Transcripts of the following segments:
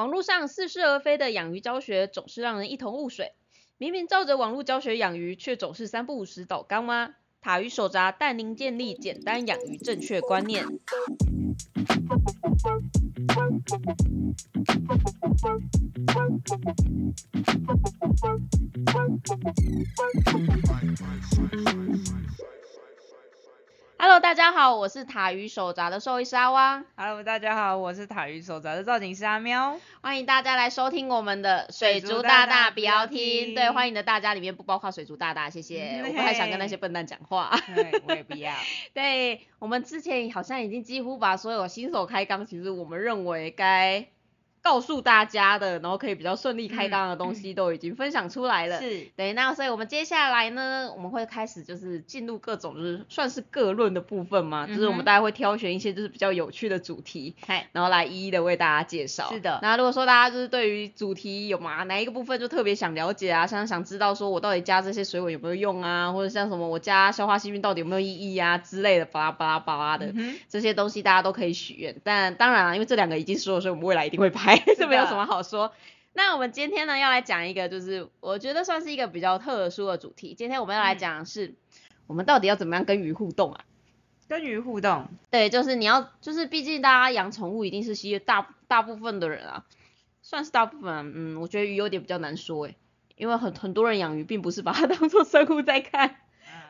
网络上似是而非的养鱼教学总是让人一头雾水。明明照着网络教学养鱼，却总是三不五时倒缸吗？塔鱼手札带您建立简单养鱼正确观念。Hello，大家好，我是塔鱼手札的兽医师阿汪，Hello，大家好，我是塔鱼手札的造景师阿喵。欢迎大家来收听我们的水族大大不要听。对，欢迎的大家里面不包括水族大大，谢谢。嗯我不太想跟那些笨蛋讲话。对，我也不要。对我们之前好像已经几乎把所有新手开缸，其实我们认为该告诉大家的，然后可以比较顺利开缸的东西都已经分享出来了。是，对，那所以我们接下来呢，我们会开始就是进入各种就是算是各论的部分嘛，就是我们大家会挑选一些就是比较有趣的主题，嗨，然后来一一的为大家介绍。是的那如果说大家就是对于主题有嘛哪一个部分就特别想了解啊，像想知道说我到底加这些水果有没有用啊，或者像什么我加消化细菌到底有没有意义啊之类的巴拉巴拉巴拉的。嗯，这些东西大家都可以许愿，但当然了，因为这两个已经说了，所以我们未来一定会拍，这没有什么好说。那我们今天呢要来讲一个，就是我觉得算是一个比较特殊的主题。今天我们要来讲的是，我们到底要怎么样跟鱼互动啊？跟鱼互动，对，就是你要，就是毕竟大家养宠物一定是吸大大部分的人啊，算是大部分啊、嗯，我觉得鱼有点比较难说诶，因为很很多人养鱼并不是把它 当做生物在看，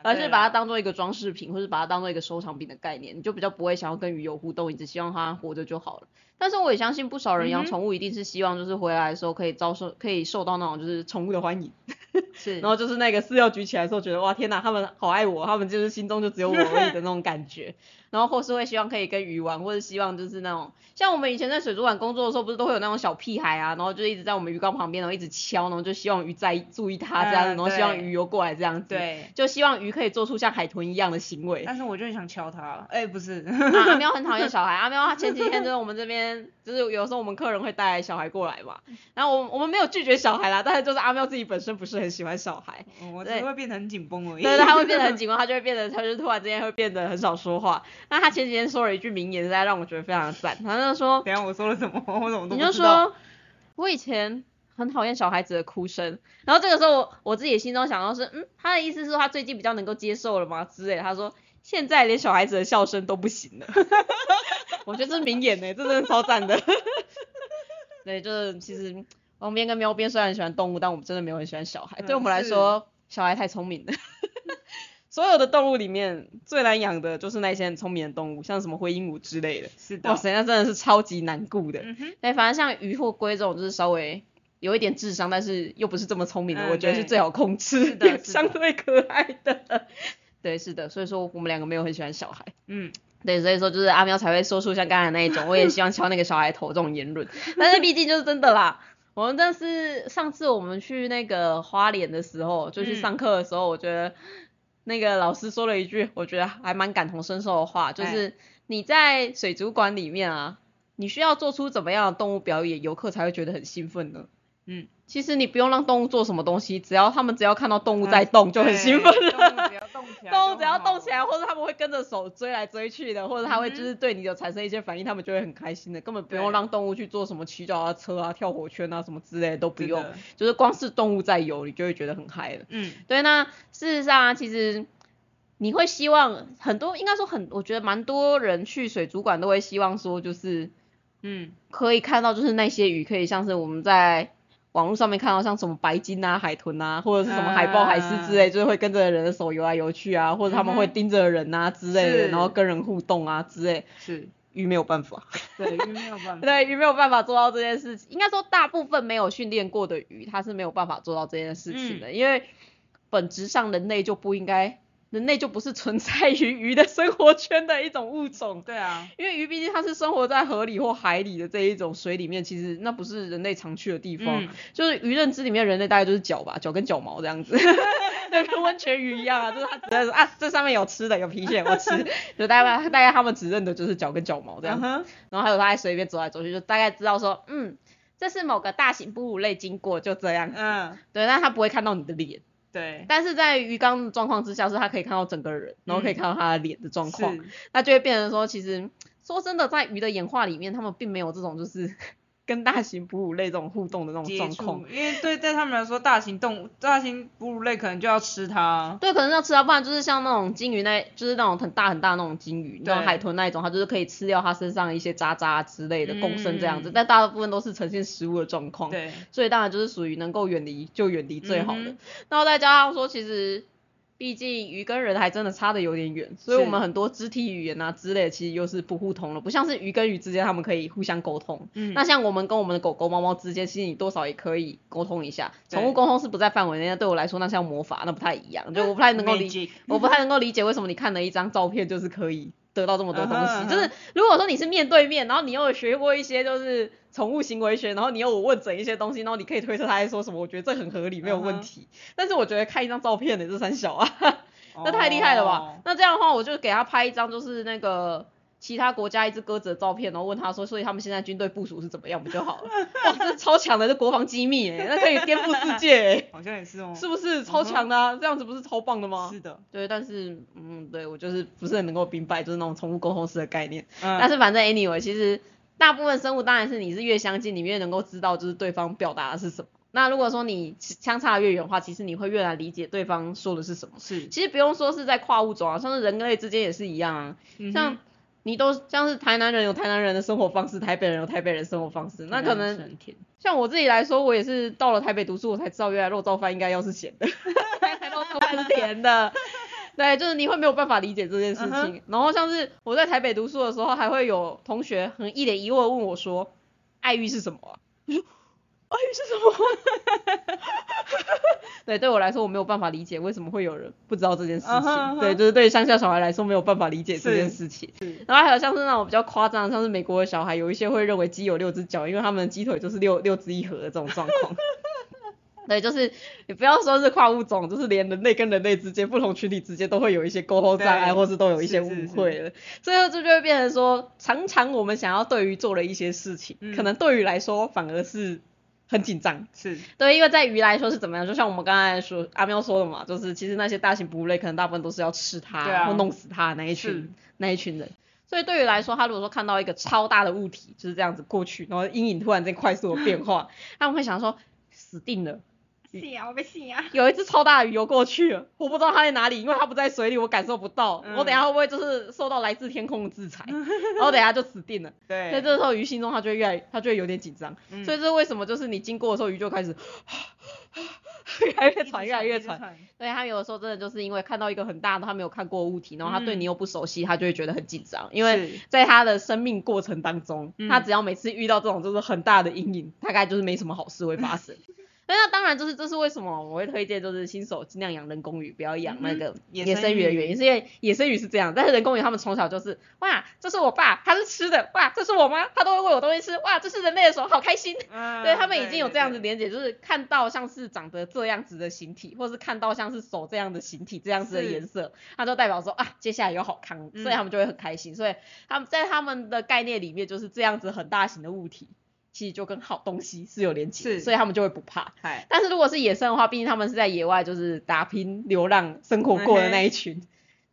而是把它当做一个装饰品，或是把它当做一个收藏品的概念，你就比较不会想要跟鱼有互动，你只希望它活着就好了。但是我也相信不少人养宠物一定是希望就是回来的时候可以遭受，可以受到那种就是宠物的欢迎，是，然后就是那个饲料举起来的时候，觉得哇天哪，他们好爱我，他们就是心中就只有我而已的那种感觉。然后或是会希望可以跟鱼玩，或者希望就是那种像我们以前在水族馆工作的时候，不是都会有那种小屁孩啊，然后就一直在我们鱼缸旁边，然后一直敲，然后就希望鱼在注意它这样子，嗯然后希望鱼游过来这样子。对。就希望鱼可以做出像海豚一样的行为。但是我就很想敲它，哎、不是，啊、阿喵很讨厌 小孩，阿喵他前几天就是我们这边，就是有时候我们客人会带小孩过来嘛，然后我我们没有拒绝小孩啦，但是就是阿喵自己本身不是很喜欢小孩，我会变得很紧绷而已。对对，他会变得 很紧绷，他就会变得，他就突然之间会变得很少说话。那他前几天说了一句名言，实在让我觉得非常的赞，他就说，等下我说了什么？我怎么都你就。说，我以前很讨厌小孩子的哭声，然后这个时候我我自己心中想到是，嗯，他的意思是说他最近比较能够接受了吗之类的，他说现在连小孩子的笑声都不行了，我觉得这是名言呢，这真的超赞的。对，就是其实王边跟喵边虽然很喜欢动物，但我们真的没有很喜欢小孩，对我们来说，小孩太聪明了。所有的动物里面最难养的就是那些很聪明的动物，像什么灰鹦鹉之类的。是的。哇塞，那真的是超级难顾的。嗯哼，对，反正像鱼或龟这种，就是稍微有一点智商，但是又不是这么聪明的，嗯我觉得是最好控制，的相对可爱的。对，是的，所以说我们两个没有很喜欢小孩。嗯，对，所以说就是阿喵才会说出像刚才那一种，我也希望敲那个小孩头这种言论。但是毕竟就是真的啦，我们但是上次我们去那个花莲的时候，就去嗯上课的时候，我觉得那个老师说了一句，我觉得还蛮感同身受的话，就是你在水族馆里面啊，你需要做出怎么样的动物表演，游客才会觉得很兴奋呢？嗯，其实你不用让动物做什么东西，只要他们只要看到动物在动就很兴奋。了。动物只要动起来，动物只要动起来，，或者他们会跟着手追来追去的，或者他会就是对你有产生一些反应，他们就会很开心的，根本不用对让动物去做什么骑脚踏车啊、跳火圈啊什么之类的都不用，就是光是动物在游，你就会觉得很嗨了。嗯，对，那事实上啊，其实你会希望很多，应该说很，我觉得蛮多人去水族馆都会希望说，就是嗯，可以看到就是那些鱼，可以像是我们在网络上面看到像什么白金啊、海豚啊，或者是什么海豹、海狮之类，就是会跟着人的手游来游去啊，或者他们会盯着人啊之类的，然后跟人互动啊之类。是，鱼没有办法，对，鱼没有办法。对，鱼没有办法做到这件事情。应该说，大部分没有训练过的鱼，它是没有办法做到这件事情的，因为本质上人类就不应该，人类就不是存在于鱼的生活圈的一种物种。对啊，因为鱼毕竟它是生活在河里或海里的这一种水里面，其实那不是人类常去的地方。嗯就是鱼认知里面，人类大概就是脚吧，脚跟脚毛这样子，对，跟温泉鱼一样啊，就是它只在说啊，这上面有吃的，有皮屑，我吃，就大概大概他们只认的就是脚跟脚毛这样然后还有它在水里面走来走去，就大概知道说，嗯，这是某个大型哺乳类经过，就这样，嗯，对，但它不会看到你的脸。对，但是在鱼缸的状况之下，是他可以看到整个人，然后可以看到他的脸的状况，是，那就会变成说，其实说真的，在鱼的演化里面，他们并没有这种就是跟大型哺乳类这种互动的那种状况。，因为对对他们来说，大型动物、大型哺乳类可能就要吃它。对，可能要吃它，不然就是像那种鲸鱼那，就是那种很大很大那种鲸鱼，那种海豚那一种，它就是可以吃掉它身上一些渣渣之类的共生这样子，嗯但大部分都是呈现食物的状况。对，所以当然就是属于能够远离就远离最好的。嗯哼然后再加上说，其实毕竟鱼跟人还真的差的有点远，所以我们很多肢体语言啊之类，其实又是不互通了，不像是鱼跟鱼之间他们可以互相沟通。嗯那像我们跟我们的狗狗、猫猫之间，其实你多少也可以沟通一下。宠物沟通是不在范围内，那对我来说那像魔法，那不太一样，就我不太能够理 我不太能够理解为什么你看了一张照片就是可以得到这么多东西。就是如果说你是面对面，然后你又有学过一些就是宠物行为学，然后你又有问诊一些东西，然后你可以推测他在说什么，我觉得这很合理，没有嗯问题。但是我觉得看一张照片的这三小啊，那太厉害了吧？哦那这样的话，我就给他拍一张就是那个。其他国家一只鸽子的照片，然后问他说，所以他们现在军队部署是怎么样不就好了？哇，这超强的，这国防机密哎，那可以颠覆世界哎，好像也是哦。是不是超强的啊？这样子不是超棒的吗？是的，对，但是嗯，对我就是不是很能够明白，就是那种宠物沟通师的概念。嗯，但是反正 anyway，其实大部分生物当然是你是越相近，你越能够知道就是对方表达的是什么。那如果说你相差越远的话，其实你会越来理解对方说的是什么。是其实不用说是在跨物种啊，像是人类之间也是一样啊。嗯像你都像是台南人有台南人的生活方式，台北人有台北人的生活方式。那可能。像我自己来说，我也是到了台北读书，我才知道原来肉燥饭应该要是咸的，原来肉燥饭是甜的。对，就是你会没有办法理解这件事情。嗯然后像是我在台北读书的时候，还会有同学很一脸疑惑问我说：“爱玉是什么啊？”我说：“爱玉是什么？” 对，对我来说，我没有办法理解为什么会有人不知道这件事情。对，就是对乡下小孩来说，没有办法理解这件事情。然后还有像是那种比较夸张，像是美国的小孩，有一些会认为鸡有六只脚，因为他们的鸡腿就是六六只一盒的这种状况。对，就是你不要说是跨物种，就是连人类跟人类之间、不同群体之间都会有一些沟通障碍，或是都有一些误会了。最后这就会变成说，常常我们想要对于做了一些事情，嗯可能对于来说反而是很紧张。是对，因为在鱼来说是怎么样？就像我们刚才说阿喵说的嘛，就是其实那些大型哺乳类可能大部分都是要吃它，对啊或弄死它的那一群那一群人。所以对于来说，他如果说看到一个超大的物体就是这样子过去，然后阴影突然间快速的变化，他们会想说死定了。是啊，我被信啊。有一只超大的鱼游过去了，我不知道它在哪里，因为它不在水里，我感受不到。嗯我等下会不会就是受到来自天空的制裁？然后等下就死定了。所以对，这时候鱼心中它就会越来，它就会有点紧张。嗯所以这是为什么？就是你经过的时候，鱼就开始 越来越喘，越来越喘。喘。对他有的时候真的就是因为看到一个很大的他没有看过的物体，然后他对你又不熟悉，他就会觉得很紧张，因为是在他的生命过程当中，嗯他只要每次遇到这种就是很大的阴影，大概就是没什么好事会发生。那当然就是这是为什么我会推荐就是新手尽量养人工鱼，不要养那个嗯野野生鱼的原因，是因为野生鱼是这样，但是人工鱼他们从小就是哇，这是我爸，他是吃的，哇，这是我妈，他都会喂我东西吃，哇，这是人类的手，好开心。嗯对他们已经有这样子对连结，就是看到像是长得这样子的形体，或是看到像是手这样的形体这样子的是颜色，它就代表说啊，接下来有好康，嗯所以他们就会很开心。所以他们在他们的概念里面，就是这样子很大型的物体，其实就跟好东西是有连结的，是。所以他们就会不怕。嗨，但是如果是野生的话，毕竟他们是在野外就是打拼流浪生活过的那一群，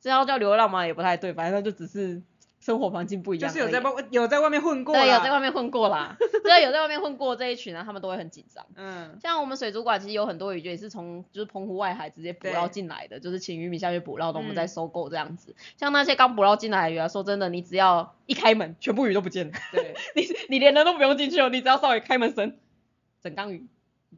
这要叫流浪嘛也不太对，反正就只是生活环境不一样。就是有在外有在外面混过对，有在外面混过啦，对，有在外面混过 这一群呢，他们都会很紧张。嗯，像我们水族馆其实有很多鱼就也是从就是澎湖外海直接捕对捞进来的，就是请渔民下去捕捞的，我们嗯再收购这样子。像那些刚捕捞进来的鱼啊，说真的，你只要一开门，全部鱼都不见了，对，你你连人都不用进去哦，你只要稍微开门声，整缸鱼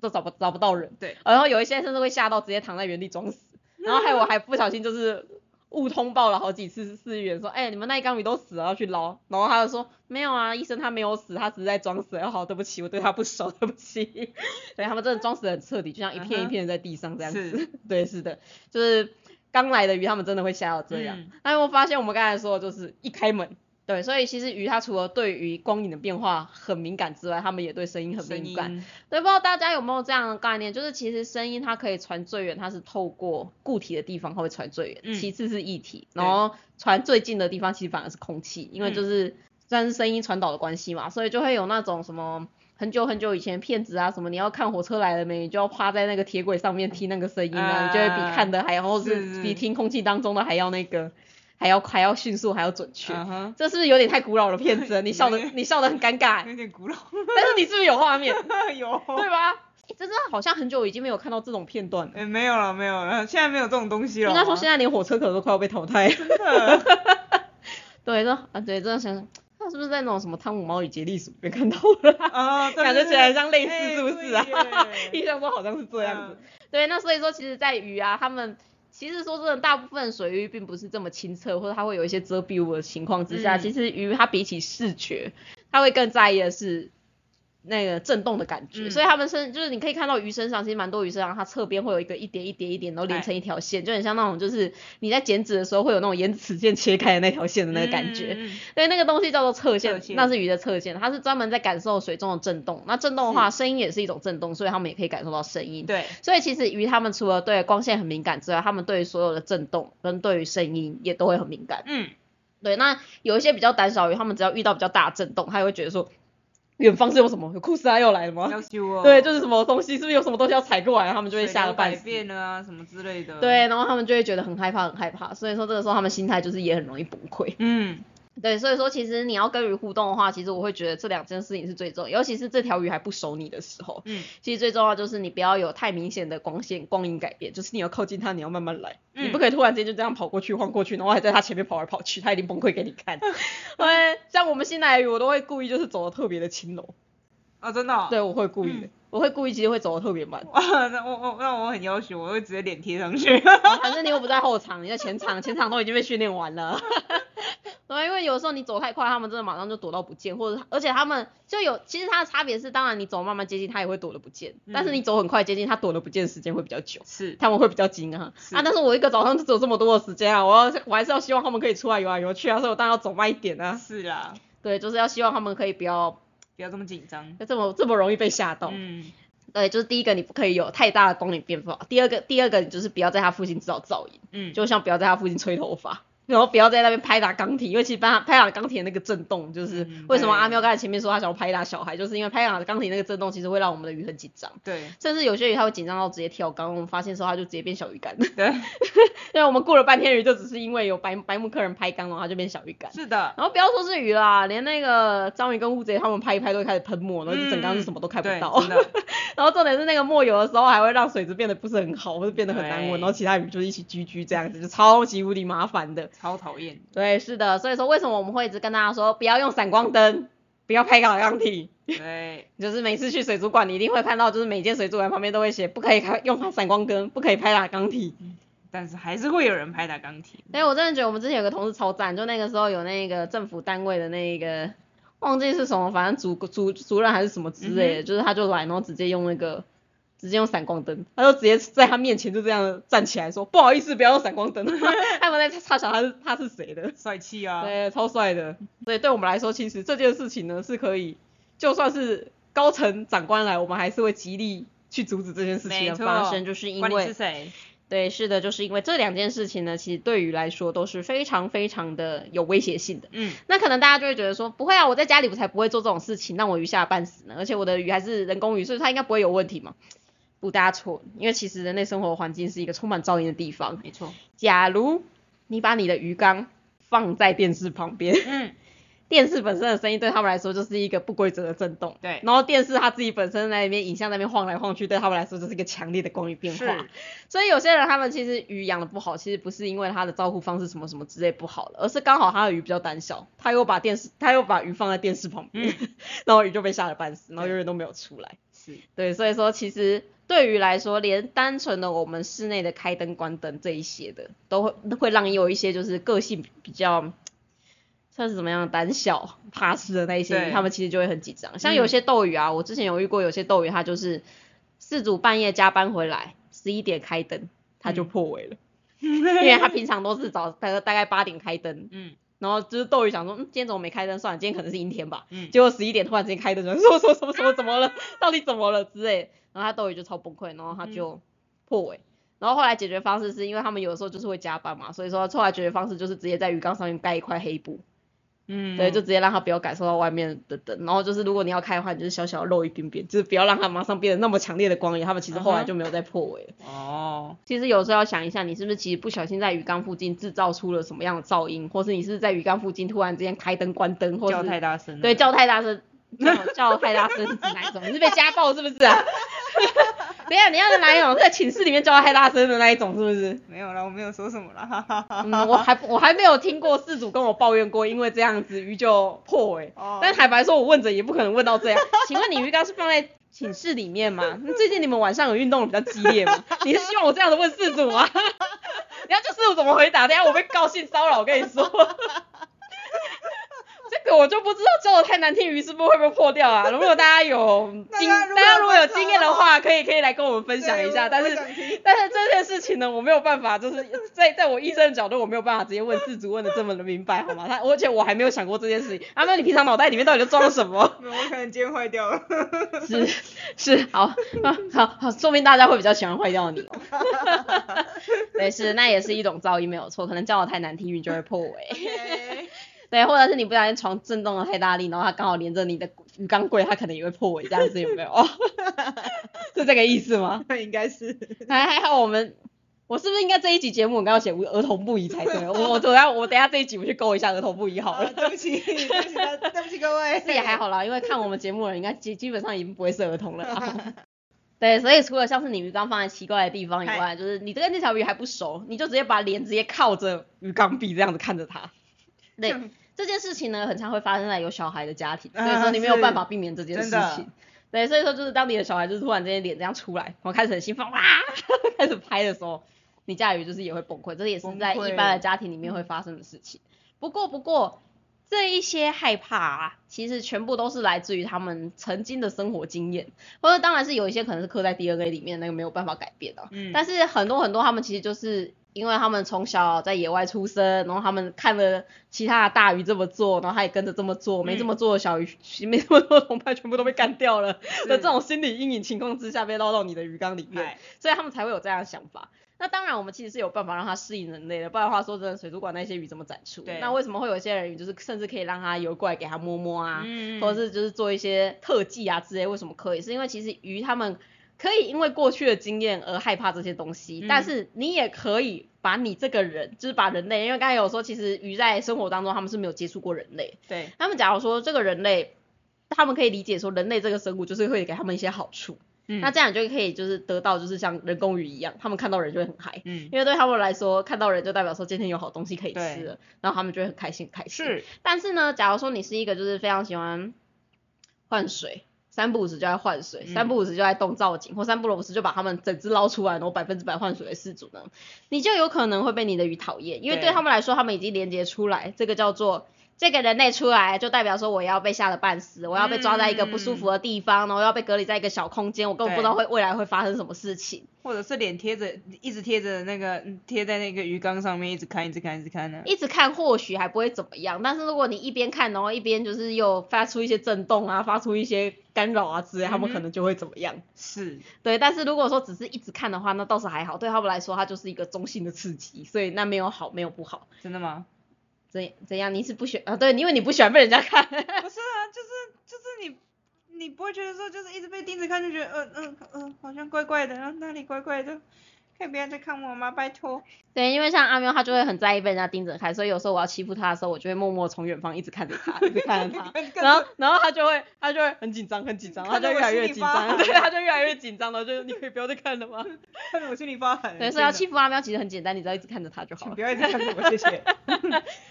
都找不找不到人。对，然后有一些甚至会吓到直接躺在原地装死，然后还有我还不小心就是。误通报了好几次饲员说，哎、你们那一缸鱼都死了，要去捞。然后他就说，没有啊，医生他没有死，他只是在装死。哦，好，对不起，我对他不熟，对不起。对他们真的装死得很彻底，就像一片一片在地上这样子。是 对，是的，就是刚来的鱼，他们真的会吓到这样。嗯那有没有发现我们刚才说的就是一开门，对，所以其实鱼它除了对于光影的变化很敏感之外，它们也对声音很敏感。音，对，不知道大家有没有这样的概念，就是其实声音它可以传最远，它是透过固体的地方它会传最远，嗯其次是液体，然后传最近的地方其实反而是空气，因为嗯就是算是声音传导的关系嘛，所以就会有那种什么。很久很久以前骗子啊什么，你要看火车来了没，你就要趴在那个铁轨上面听那个声音啊，你就会比啊看的还要，或是比听空气当中的还要那个，还要还要迅速还要准确。这是不是有点太古老的片子了？你笑的你笑的很尴尬，有点古老，但是你是不是有画面？有，对吧？诶真的好像很久已经没有看到这种片段了。哎、没有了，没有了，现在没有这种东西了。应该说现在连火车可能都快要被淘汰了。真的，对，这啊对，真的想想，他是不是在那种什么《汤姆猫与杰利鼠》里面看到了、啊？感觉起来像类似，哎是不是啊？印象中好像是这样子。嗯对，那所以说，其实，在鱼啊，他们其实说真的，大部分水域并不是这么清澈，或者它会有一些遮蔽物的情况之下，嗯其实鱼它比起视觉，它会更在意的是。那个震动的感觉，嗯所以他们身就是你可以看到鱼身上，其实蛮多鱼身上，它侧边会有一个一点一点一点，然后连成一条线，就很像那种就是你在剪纸的时候会有那种沿齿线切开的那条线的那个感觉。对，那个东西叫做侧线，那是鱼的侧线，它是专门在感受水中的震动。那震动的话，声音也是一种震动，所以他们也可以感受到声音。对，所以其实鱼它们除了对光线很敏感之外，它们对于所有的震动跟对于声音也都会很敏感。嗯，对，那有一些比较胆小鱼，它们只要遇到比较大的震动，它也会觉得说，远方是有什么？有库斯拉又来了吗？要修哦，对，就是什么东西，是不是有什么东西要踩过来？他们就会吓得半死。变了啊，什么之类的。，对，然后他们就会觉得很害怕，很害怕。所以说这个时候他们心态就是也很容易崩溃。嗯，对，所以说其实你要跟鱼互动的话，其实我会觉得这两件事情是最重要，尤其是这条鱼还不熟你的时候，嗯，其实最重要就是你不要有太明显的光线光影改变，就是你要靠近它，你要慢慢来，你不嗯可以突然间就这样跑过去晃过去，然后还在它前面跑来跑去，它一定崩溃给你看。对，像我们新来的鱼，我都会故意就是走的特别的轻柔，哦，真的哦。对我会故意的，我会故意其实会走的特别慢。哇，那我我那我很要求，我会直接脸贴上去。反正你又不在后场，你在前场，前场都已经被训练完了。对，因为有时候你走太快，他们真的马上就躲到不见，或者而且他们就有，其实它的差别是，当然你走慢慢接近，他也会躲得不见，但是你走很快接近，他躲得不见的时间会比较久。是，他们会比较惊啊，是啊！但是我一个早上就走这么多的时间啊，我要我还是要希望他们可以出来游来游去啊，所以我当然要走慢一点啊。是啦，对，就是要希望他们可以不要不要这么紧张。就这么这么容易被吓到。嗯，对，就是第一个你不可以有太大的光影变化，第二个第二个你就是不要在他附近制造噪音。嗯，就像不要在他附近吹头发，然后不要在那边拍打钢铁，因为其实拍打拍打钢铁那个震动，就是嗯为什么阿喵刚才前面说他想要拍打小孩，就是因为拍打钢铁那个震动其实会让我们的鱼很紧张，对甚至有些鱼它会紧张到直接跳缸，我们发现时候它就直接变小鱼干。对，因为我们过了半天鱼，就只是因为有白白目客人拍缸，然后它就变小鱼干。是的。然后不要说是鱼啦，连那个章鱼跟乌贼他们拍一拍都会开始喷墨，然后就整缸是什么都看不，到。然后重点是那个墨有的时候还会让水质变得不是很好，或者变得很难闻，然后其他鱼就一起居居这样子，就超级无敌麻烦的。超讨厌。对，是的，所以说为什么我们会一直跟大家说不要用闪光灯，不要拍打钢体，对，就是每次去水族馆你一定会看到，就是每间水族馆旁边都会写不可以开用闪光灯，不可以拍打钢体。但是还是会有人拍打钢体。对我真的觉得我们之前有个同事超赞，就那个时候有那个政府单位的那个忘记是什么，反正主主主任还是什么之类的，就是他就来，然后直接用那个。直接用闪光灯，他就直接在他面前就这样站起来说：“不好意思，不要用闪光灯。”他们在查想他是他是谁的。帅气啊！对，超帅的。所以对我们来说，其实这件事情呢是可以，就算是高层长官来，我们还是会极力去阻止这件事情的发生，就是因管你是为谁？对，是的，就是因为这两件事情呢，其实对于来说都是非常非常的有威胁性的。嗯，那可能大家就会觉得说，不会啊，我在家里我才不会做这种事情，让我鱼吓半死呢，而且我的鱼还是人工鱼，所以它应该不会有问题嘛。不，大错，因为其实人类生活环境是一个充满噪音的地方。没错。假如你把你的鱼缸放在电视旁边，嗯，电视本身的声音对他们来说就是一个不规则的震动，对然后电视它自己本身在那边影像在那边晃来晃去，对他们来说就是一个强烈的光影变化是。所以有些人他们其实鱼养的不好，其实不是因为它的照顾方式什么什么之类不好了，而是刚好他的鱼比较胆小，他又把电视他又把鱼放在电视旁边，然后鱼就被吓得半死，然后永远都没有出来。是，对，所以说其实对于来说，连单纯的我们室内的开灯、关灯这一些的，都会会让有一些就是个性比较算是怎么样胆小、怕事的那一些他们其实就会很紧张。像有些斗鱼啊，我之前有遇过有些斗鱼，他就是事主半夜加班回来，十一点开灯，他就破尾了，因为他平常都是早大概大概八点开灯，嗯然后就是斗鱼想说，嗯，今天怎么没开灯？算了，今天可能是阴天吧。嗯，结果十一点突然之间开灯，说什么什么什么怎么了？到底怎么了之类，然后他斗鱼就超崩溃，然后他就破尾。然后后来解决方式是因为他们有的时候就是会加班嘛，所以说后来解决方式就是直接在鱼缸上面盖一块黑布，嗯，对，就直接让它不要感受到外面的灯，然后就是如果你要开的话，你就是小小的露一点点，就是不要让它马上变得那么强烈的光影，他们其实后来就没有再破尾了。哦，其实有时候要想一下，你是不是其实不小心在鱼缸附近制造出了什么样的噪音，或是你是是在鱼缸附近突然之间开灯关灯，或叫是太大声，对叫太大声，叫叫太大声是指哪一种？你是被家暴是不是啊？等下你要是哪一种？在寝室里面叫太大声的那一种是不是？没有啦，我没有说什么啦，哈哈哈嗯，我还我还没有听过事主跟我抱怨过，因为这样子鱼就破尾。哦但坦白说，我问着也不可能问到这样。请问你鱼缸是放在寝室里面吗？那最近你们晚上有运动的比较激烈吗？你是希望我这样的问事主吗？你要就事主怎么回答？等下我被告性骚扰，我跟你说。这个我就不知道叫的太难听，鱼是不是会不会破掉啊？如果大家有 经，大家如果有经验的话，可以可以来跟我们分享一下。但是但是这件事情呢，我没有办法，就是在在我医生的角度，我没有办法直接问事主问的这么的明白，好吗？他而且我还没有想过这件事情。阿妹，你平常脑袋里面到底都装什么？我可能今天坏掉了，是是，好啊好好，说明大家会比较喜欢坏掉你哦。对，是，那也是一种噪音，没有错。可能叫的太难听，你就会破尾。对，或者是你不小心床震动的太大力，然后它刚好连着你的鱼缸柜，它可能也会破尾，这样子有没有？是这个意思吗？应该是，还还好我们，我是不是应该这一集节目我刚要写儿童不宜才对？我我等下我等下这一集我去勾一下儿童不宜好好了。对不起，对不起，对不起各位，这也还好啦，因为看我们节目的人应该基基本上已经不会是儿童了啊。对，所以除了像是你鱼缸放在奇怪的地方以外，就是你跟那条鱼还不熟，你就直接把脸直接靠着鱼缸壁这样子看着它。对，这件事情呢，很常会发生在有小孩的家庭，所以说啊你没有是办法避免这件事情。对，所以说就是当你的小孩就是突然之间脸这样出来，然后开始很兴奋哇，开始拍的时候，你家的鱼就是也会崩溃，这也是在一般的家庭里面会发生的事情。不过不过这一些害怕啊，其实全部都是来自于他们曾经的生活经验，或者当然是有一些可能是刻在 DNA 里面，那个没有办法改变的、嗯。但是很多很多他们其实就是因为他们从小在野外出生，然后他们看了其他的大鱼这么做，然后他也跟着这么做，没这么做的小鱼，没这么做的同伴全部都被干掉了的这种心理阴影情况之下被捞到你的鱼缸里面，所以他们才会有这样的想法。那当然，我们其实是有办法让它适应人类的，不然的话，说真的，水族馆那些鱼怎么展出？那为什么会有一些人鱼就是甚至可以让它游过来给它摸摸啊，嗯或者是就是做一些特技啊之类？为什么可以？是因为其实鱼它们可以因为过去的经验而害怕这些东西，嗯。但是你也可以把你这个人，就是把人类，因为刚才有说，其实鱼在生活当中他们是没有接触过人类，对，他们假如说这个人类，他们可以理解说人类这个生物就是会给他们一些好处，嗯。那这样你就可以就是得到就是像人工鱼一样，他们看到人就会很嗨。嗯。因为对他们来说，看到人就代表说今天有好东西可以吃了，然后他们就会很开心，很开心。是，但是呢，假如说你是一个就是非常喜欢换水，三不五时就在换水，嗯三不五时就在动造景，或三不五时就把它们整只捞出来，然后百分之百换水的事主呢，你就有可能会被你的鱼讨厌，因为对对他们来说，他们已经连接出来，这个叫做。这个人类出来，就代表说我要被吓得半死，我要被抓在一个不舒服的地方，然后要被隔离在一个小空间，我根本不知道会未来会发生什么事情。或者是脸贴着，一直贴着那个嗯贴在那个鱼缸上面，一直看，一直看，一直看呢。一直看或许还不会怎么样，但是如果你一边看，然后一边就是又发出一些震动啊，发出一些干扰啊之类，他们可能就会怎么样。是，对，但是如果说只是一直看的话，那倒是还好，对他们来说，它就是一个中性的刺激，所以那没有好，没有不好。真的吗？怎怎样？你是不喜啊？对，因为你不喜欢被人家看。不是啊，就是就是你你不会觉得说就是一直被盯着看，就觉得嗯嗯嗯好像怪怪的，然后那里怪怪的，可以不要再看我吗？拜托。对，因为像阿喵，他就会很在意被人家盯着看，所以有时候我要欺负他的时候，我就会默默从远方一直看着他，一直看着他，然后然后他就会他就会很紧张，很紧张，他就越来越紧张，对，他就越来越紧张了，就 你可以不要再看了吗？看得我心里发寒。对，所以要欺负阿喵其实很简单，你只要一直看着他就好了请不。要一直看着我，谢谢。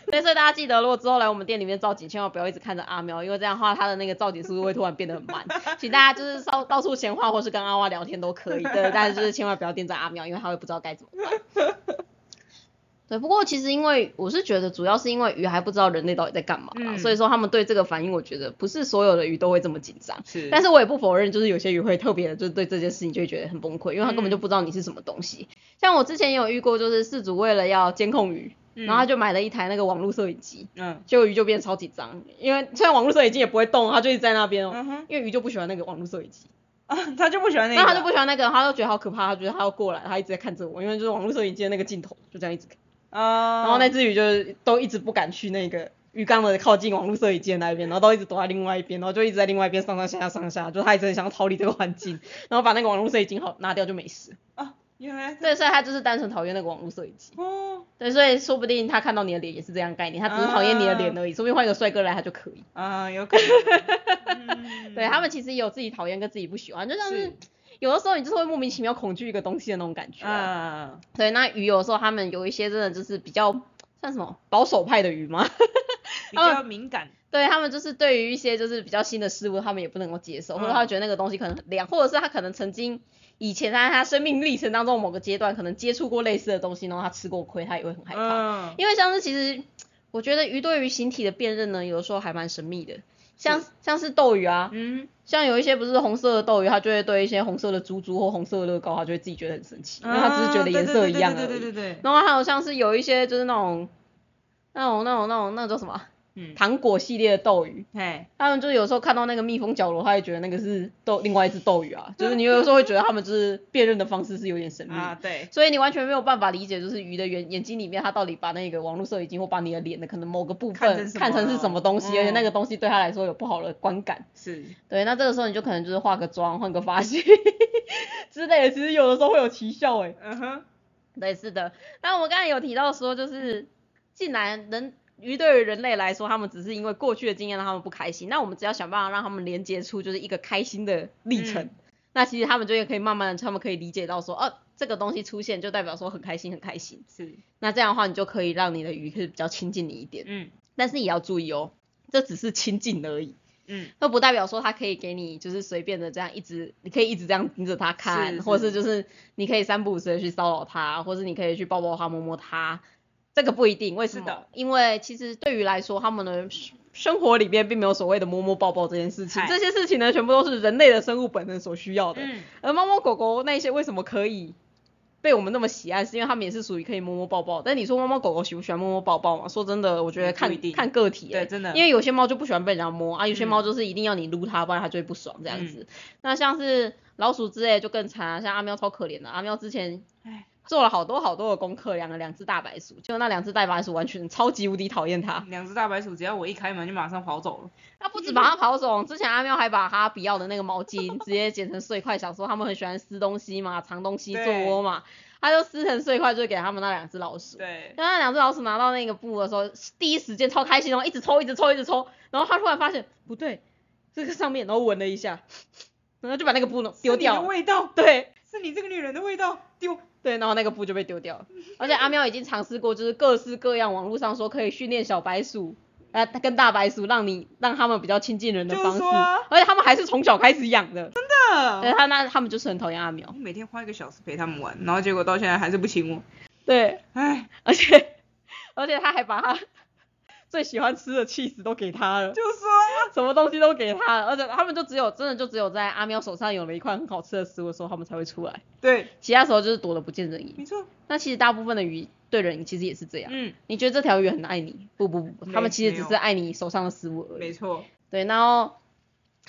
对，所以大家记得，如果之后来我们店里面造景，千万不要一直看着阿喵，因为这样的话，他的那个造景速度会突然变得很慢。请大家就是到到处闲话或是跟阿蛙聊天都可以，对，但是就是千万不要盯着阿喵，因为他会不知道该怎么办。对，不过其实因为我是觉得，主要是因为鱼还不知道人类到底在干嘛，嗯所以说他们对这个反应，我觉得不是所有的鱼都会这么紧张。是但是我也不否认，就是有些鱼会特别的，就是对这件事情就会觉得很崩溃，因为他根本就不知道你是什么东西。像我之前也有遇过，就是事主为了要监控鱼，然后他就买了一台那个网络摄影机，嗯结果鱼就变得超紧张，因为虽然网络摄影机也不会动，它就一直在那边哦、嗯，因为鱼就不喜欢那个网络摄影机，啊，他就不喜欢那个，那他就不喜欢那个，他就觉得好可怕，他觉得他要过来，他一直在看着我，因为就是网络摄影机的那个镜头就这样一直看，啊，然后那只鱼就是都一直不敢去那个鱼缸的靠近网络摄影机的那一边，然后都一直躲在另外一边，然后就一直在另外一边上上下下上下，就他一直很想要逃离这个环境，然后把那个网络摄影机好拿掉就没事。啊，原来对，所以他就是单纯讨厌那个网络摄影机。哦对，所以说不定他看到你的脸也是这样概念，他只是讨厌你的脸而已，说不定换一个帅哥来他就可以。啊，有可能。嗯对他们其实也有自己讨厌跟自己不喜欢，就像是是有的时候你就是会莫名其妙恐惧一个东西的那种感觉。啊，对，那鱼有时候他们有一些真的就是比较像什么保守派的鱼吗？比较敏感。对他们就是对于一些就是比较新的事物，他们也不能够接受，或者他觉得那个东西可能很亮，或者是他可能曾经以前在他生命历程当中某个阶段可能接触过类似的东西，然后他吃过亏，他也会很害怕。嗯，因为像是其实我觉得鱼对于形体的辨认呢，有的时候还蛮神秘的，像像是斗鱼啊，嗯，像有一些不是红色的斗鱼，它就会对一些红色的珠珠或红色的乐高，它就会自己觉得很生气，因为它只是觉得颜色一样对对已。对对对对，然后还有像是有一些就是那种那种那种那种那种叫什么嗯，糖果系列的斗鱼，嘿，他们就有时候看到那个蜜蜂角螺，他也觉得那个是斗另外一只斗鱼啊，就是你有时候会觉得他们就是辨认的方式是有点神秘。啊，对，所以你完全没有办法理解，就是鱼的眼眼睛里面，它到底把那个网络摄影机或把你的脸的可能某个部分看成是什么东西，而且嗯那个东西对他来说有不好的观感。是，对，那这个时候你就可能就是化个妆、换个发型之类的，其实有的时候会有奇效哎。嗯哼，对，是的。那我们刚才有提到说，就是竟然人鱼对于人类来说，他们只是因为过去的经验让他们不开心，那我们只要想办法让他们连接出就是一个开心的历程。嗯那其实他们就也可以慢慢的，他们可以理解到说，哦，这个东西出现就代表说很开心，很开心。是，那这样的话，你就可以让你的鱼是比较亲近你一点。嗯但是也要注意哦，这只是亲近而已。嗯，那不代表说它可以给你就是随便的这样一直，你可以一直这样盯着它看，是或者是是就是你可以三不五时的去骚扰它，或是你可以去抱抱它、摸摸它，这个不一定。为什么是的？因为其实对于来说，他们的生生活里边并没有所谓的摸摸抱抱这件事情，这些事情呢，全部都是人类的生物本能所需要的。嗯，而猫猫狗狗那些为什么可以被我们那么喜爱，是因为它们也是属于可以摸摸抱抱。但你说猫猫狗狗喜不喜欢摸摸抱抱嘛？说真的，我觉得看看个体、欸，对真的因为有些猫就不喜欢被人家摸啊，有些嗯猫就是一定要你撸它，不然它就会不爽这样子。那像是老鼠之类就更惨啊，像阿喵超可怜的，阿喵之前哎，做了好多好多的功课，养了两只大白鼠，结果那两只大白鼠完全超级无敌讨厌它。两只大白鼠，只要我一开门就马上跑走了。它不止马上跑走，之前阿喵还把它比要的那个毛巾直接剪成碎块，想说他们很喜欢撕东西嘛，藏东西、做窝嘛，它就撕成碎块，就给他们那两只老鼠。对，当那两只老鼠拿到那个布的时候，第一时间超开心哦，一直抽，一直抽，一直抽，然后他突然发现不对，这个上面，然后闻了一下，然后就把那个布弄丢掉了。味道，对是你这个女人的味道，丢。对，然后那个布就被丢掉了。而且阿喵已经尝试过，就是各式各样网络上说可以训练小白鼠。呃，跟大白鼠让你让他们比较亲近人的方式，啊而且他们还是从小开始养的，真的。对他那他们就是很讨厌阿喵我，每天花一个小时陪他们玩，然后结果到现在还是不亲我。对，唉，而且而且他还把他最喜欢吃的 cheese 都给他了，就说啊什么东西都给他了，而且他们就只有真的就只有在阿喵手上有了一块很好吃的食物的时候，他们才会出来，对，其他时候就是躲得不见人影。没错。那其实大部分的鱼对人其实也是这样，嗯，你觉得这条鱼很爱你？不不不，没他们其实只是爱你手上的食物而已。没错。对，然后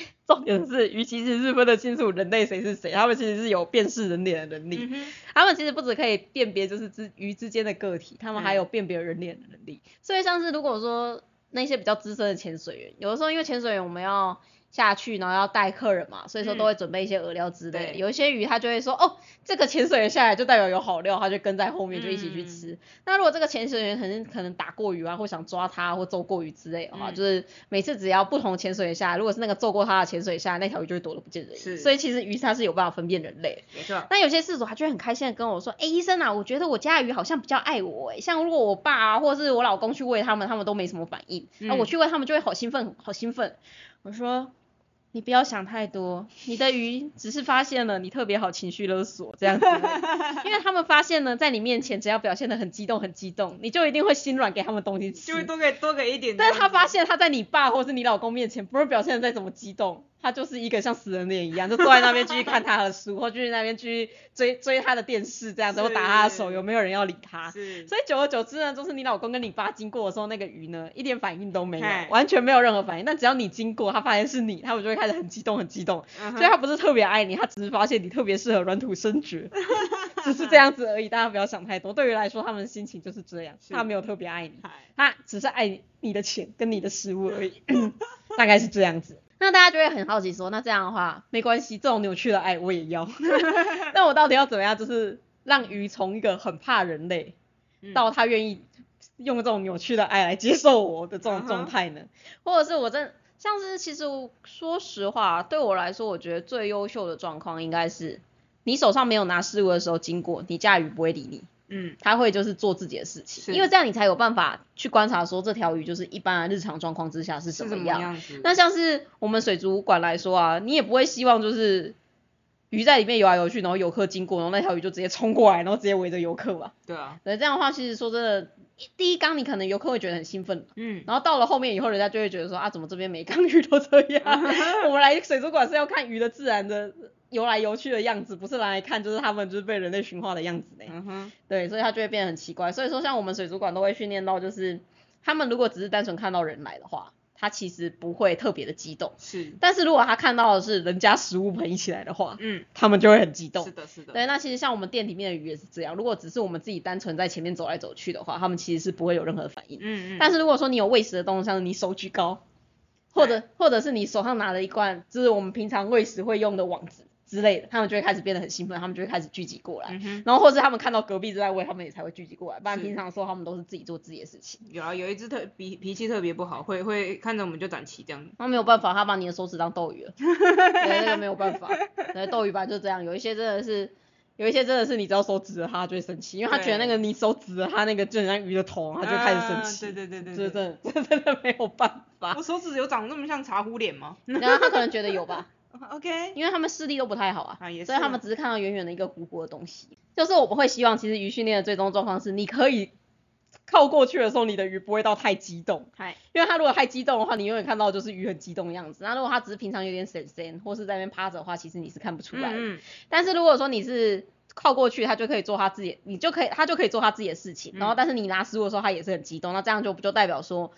重点是鱼其实是分得清楚人类谁是谁，他们其实是有辨识人脸的能力。嗯，他们其实不只可以辨别就是之鱼之间的个体，他们还有辨别人脸的能力。所以像是如果说那些比较资深的潜水员，有的时候因为潜水员我们要下去，然后要带客人嘛，所以说都会准备一些饵料之类有一些鱼他就会说，哦，这个潜水员下来就代表有好料，他就跟在后面就一起去吃。那如果这个潜水员可能可能打过鱼啊，或想抓它或揍过鱼之类的话，嗯就是每次只要不同潜水员下来，如果是那个揍过它的潜水下来，那条鱼就会躲得不见人影。是所以其实鱼它是有办法分辨人类。没错。那有些事主他就会很开心的跟我说，哎、医生啊，我觉得我家的鱼好像比较爱我、哎，像如果我爸啊，或者是我老公去喂他们，他们都没什么反应，那、嗯我去喂他们就会好兴奋，好兴奋。我说，你不要想太多，你的鱼只是发现了你特别好情绪勒索这样子，因为他们发现呢，在你面前只要表现得很激动很激动，你就一定会心软给他们东西吃，就会多给多给一点。但是他发现他在你爸或是你老公面前，不是表现的再怎么激动，他就是一个像死人脸一样，就坐在那边继续看他的书，或继续那边继续追追他的电视这样子，是或打他的手，有没有人要理他？是，所以久而久之呢，就是你老公跟你爸经过的时候，那个鱼呢一点反应都没有，完全没有任何反应。但只要你经过，他发现是你，他们就会开始很激动，很激动。所以他不是特别爱你，他只是发现你特别适合软土生绝。只是这样子而已，大家不要想太多。对于来说，他们的心情就是这样，他没有特别爱你，他只是爱你的钱跟你的食物而已，大概是这样子。那大家就会很好奇说，那这样的话没关系，这种扭曲的爱我也要。那我到底要怎么样，就是让鱼从一个很怕人类，嗯到他愿意用这种扭曲的爱来接受我的这种状态呢？或者是我真像是其实我说实话，对我来说，我觉得最优秀的状况应该是你手上没有拿食物的时候经过，你家鱼不会理你。嗯他会就是做自己的事情，因为这样你才有办法去观察说这条鱼就是一般的日常状况之下是什么样。那像是我们水族馆来说啊，你也不会希望就是鱼在里面游来游去，然后游客经过，然后那条鱼就直接冲过来，然后直接围着游客吧。对啊，那，这样的话其实说真的，第一缸你可能游客会觉得很兴奋，嗯，然后到了后面以后，人家就会觉得说啊，怎么这边每缸鱼都这样？我们来水族馆是要看鱼的自然的游来游去的样子，不是来看就是他们就是被人类驯化的样子呢。嗯哼，对，所以它就会变得很奇怪。所以说，像我们水族馆都会训练到，就是他们如果只是单纯看到人来的话，他其实不会特别的激动。是，但是如果他看到的是人家食物盆一起来的话，嗯，他们就会很激动是。的，是的，对，那其实像我们店里面的鱼也是这样。如果只是我们自己单纯在前面走来走去的话，他们其实是不会有任何反应。嗯嗯，但是如果说你有喂食的动作，像是你手举高，或者或者是你手上拿了一罐，就是我们平常喂食会用的网子之类的，他们就会开始变得很兴奋，他们就会开始聚集过来。嗯，然后或是他们看到隔壁正在喂，他们也才会聚集过来，不然平常的时候他们都是自己做自己的事情。有啊，有一只特脾脾气特别不好，会会看着我们就短气这样。那没有办法，他把你的手指当斗鱼了，对，那个没有办法。对，斗鱼吧就这样，有一些真的是，有一些真的是你只要手指着他，他就会生气，因为他觉得那个你手指着他那个就很像鱼的头，他就开始生啊气。对对对对这对。真的这真的没有办法我。手指有长那么像茶壶脸吗 然后他可能觉得有吧，？OK，因为他们视力都不太好啊，啊也所以他们只是看到远远的一个糊糊的东西。就是我们会希望，其实鱼训练的最终状况是，你可以靠过去的时候，你的鱼不会到太激动，嗨，因为它如果太激动的话，你永远看到的就是鱼很激动的样子。那如果它只是平常有点神神，或是在那边趴着的话，其实你是看不出来的。嗯但是如果说你是靠过去，它就可以做它自己，你就可以，它就可以做它自己的事情。然后，但是你拿食物的时候，它也是很激动，那这样就不就代表说，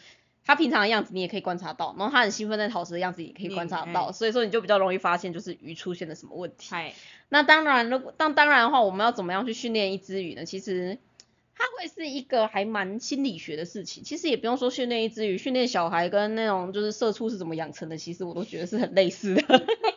它平常的样子你也可以观察到，然后他很兴奋在讨食的样子也可以观察你到，所以说你就比较容易发现就是鱼出现了什么问题。嗨，那当然，如果当当然的话，我们要怎么样去训练一只鱼呢？其实它会是一个还蛮心理学的事情。其实也不用说训练一只鱼，训练小孩跟那种就是社畜是怎么养成的，其实我都觉得是很类似的。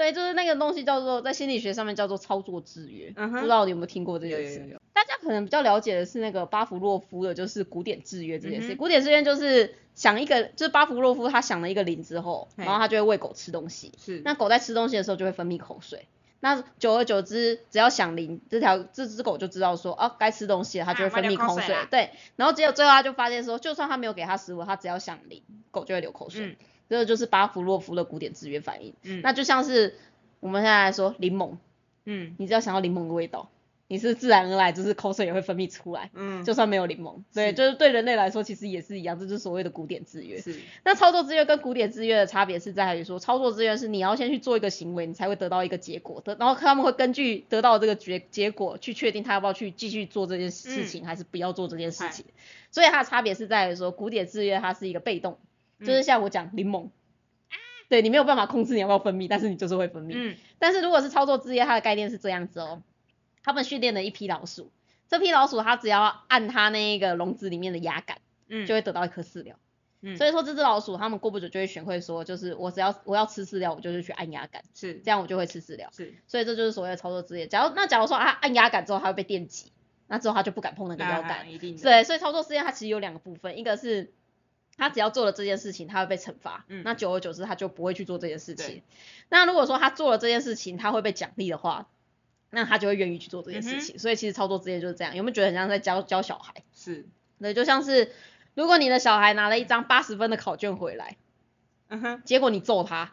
对，就是那个东西叫做在心理学上面叫做操作制约。不知道你有没有听过这件事？有有有有，大家可能比较了解的是那个巴甫洛夫的，就是古典制约这件事。嗯古典制约就是想一个，就是巴甫洛夫他想了一个铃之后，然后他就会喂狗吃东西。是，那狗在吃东西的时候就会分泌口水。那久而久之，只要响铃，这条这只狗就知道说，哦，该吃东西了，它就会分泌口口水对，然后结果最后他就发现说，就算他没有给它食物，它只要响铃，狗就会流口水。嗯这个就是巴甫洛夫的古典制约反应。嗯那就像是我们现在来说柠檬，嗯你只要想到柠檬的味道，你是自然而然就是口水也会分泌出来。嗯，就算没有柠檬，对，是就是对人类来说其实也是一样，这就是所谓的古典制约。是，那操作制约跟古典制约的差别是在于说，操作制约是你要先去做一个行为，你才会得到一个结果，得然后他们会根据得到这个结结果去确定他要不要去继续做这件事情，还是不要做这件事情。所以它的差别是在于说，古典制约它是一个被动，就是像我讲柠檬，对你没有办法控制你要不要分泌，但是你就是会分泌。嗯但是如果是操作制约，它的概念是这样子哦，他们训练了一批老鼠，这批老鼠它只要按它那个笼子里面的压杆，嗯，就会得到一颗饲料。嗯所以说这只老鼠，它们过不久就会学会说，就是我只要我要吃饲料，我就是去按压杆，是这样我就会吃饲料。是，所以这就是所谓的操作制约。假如那假如说它按压杆之后，它会被电击，那之后它就不敢碰那个腰那杆。一定，对，所以操作制约它其实有两个部分，一个是他只要做了这件事情，他会被惩罚，嗯那久而久之他就不会去做这件事情对。那如果说他做了这件事情，他会被奖励的话，那他就会愿意去做这件事嗯情。所以其实操作职业就是这样，有没有觉得很像在教教小孩？是，对，就像是如果你的小孩拿了一张八十分的考卷回来，嗯哼，结果你揍他，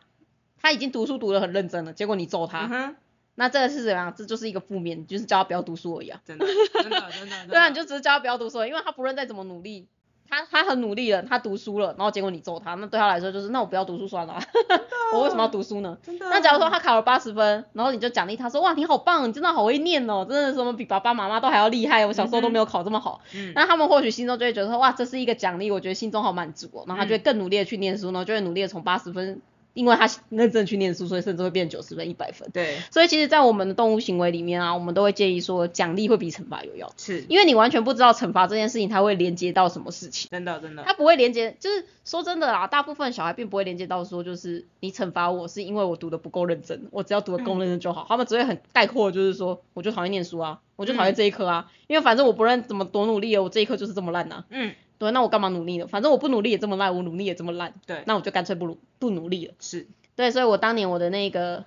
他已经读书读得很认真了，结果你揍他，那这个是怎样？这就是一个负面，就是叫他不要读书而已啊。真的真的真的，对啊，你就只是叫他不要读书而已，因为他不论再怎么努力，他他很努力了，他读书了，然后结果你揍他，那对他来说就是，那我不要读书算了啊，我为什么要读书呢？真的。那假如说他考了八十分，然后你就奖励他说，哇，你好棒，你真的好会念哦，真的什么比爸爸妈妈都还要厉害，我小时候都没有考这么好。嗯，那他们或许心中就会觉得说，哇，这是一个奖励，我觉得心中好满足哦，然后他就会更努力的去念书，然后就会努力的从八十分因为他认真去念书，所以甚至会变九十分、一百分。对，所以其实，在我们的动物行为里面啊，我们都会建议说，奖励会比惩罚有用，是，因为你完全不知道惩罚这件事情它会连接到什么事情。真的真的，它不会连接，就是说真的啦，大部分小孩并不会连接到说，就是你惩罚我是因为我读的不够认真，我只要读的够认真就好。他们只会很概括，就是说，我就讨厌念书啊，我就讨厌这一科啊，因为反正我不论怎么多努力哦，我这一科就是这么烂呐、嗯，对，那我干嘛努力呢？反正我不努力也这么烂，我努力也这么烂，对，那我就干脆不努不努力了。是，对，所以我当年我的那个，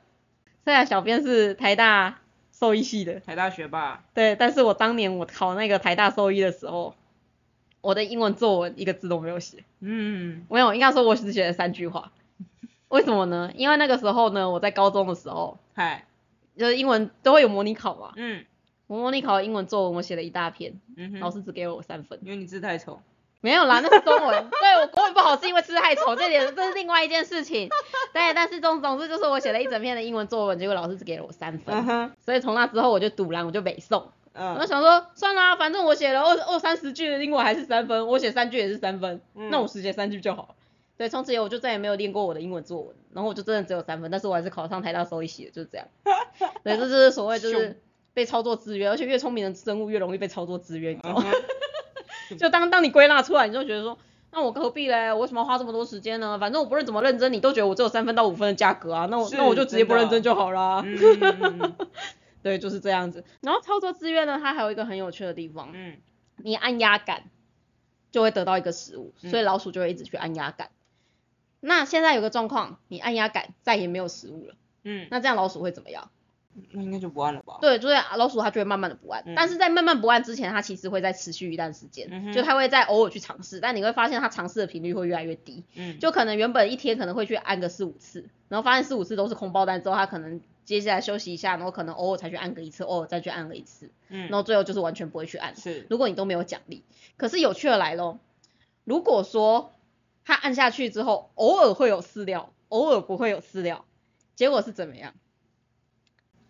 虽然小编是台大兽医系的，台大学霸，对，但是我当年我考那个台大兽医的时候，我的英文作文一个字都没有写。嗯，没有，应该说我只写了三句话。为什么呢？因为那个时候呢，我在高中的时候，嗨，就是英文都会有模拟考嘛。嗯我模拟考的英文作文我写了一大篇，嗯哼，老师只给我三分。因为你字太丑，没有啦，那是中文。对我国文不好是因为字太丑，这点这是另外一件事情。对，但是总总之就是我写了一整篇的英文作文，结果老师只给了我三分。所以从那之后我就堵拦，我就北宋。我就嗯，想说，算啦，反正我写了二二三十句的英文还是三分，我写三句也是三分，嗯那我只写三句就好了。对，从此以后我就再也没有练过我的英文作文，然后我就真的只有三分，但是我还是考上台大收一系的，就是这样。对，这就是所谓就是被操作制约，而且越聪明的生物越容易被操作制约，你知道吗？就当当你归纳出来，你就觉得说，那我何必嘞？我为什么要花这么多时间呢？反正我不论怎么认真，你都觉得我只有三分到五分的价格啊，那我那我就直接不认真就好啦。嗯嗯嗯嗯对，就是这样子。然后操作资源呢，它还有一个很有趣的地方，嗯，你按压杆就会得到一个食物，嗯所以老鼠就会一直去按压杆。那现在有个状况，你按压杆再也没有食物了，嗯，那这样老鼠会怎么样？那应该就不按了吧？对，所以老鼠它就会慢慢的不按，嗯但是在慢慢不按之前，它其实会再持续一段时间，嗯就它会在偶尔去尝试，但你会发现它尝试的频率会越来越低，嗯，就可能原本一天可能会去按个四五次，然后发现四五次都是空包弹之后，它可能接下来休息一下，然后可能偶尔才去按个一次，偶尔再去按个一次，嗯然后最后就是完全不会去按。是，如果你都没有奖励，可是有趣的来咯，如果说它按下去之后，偶尔会有饲料，偶尔不会有饲料，结果是怎么样？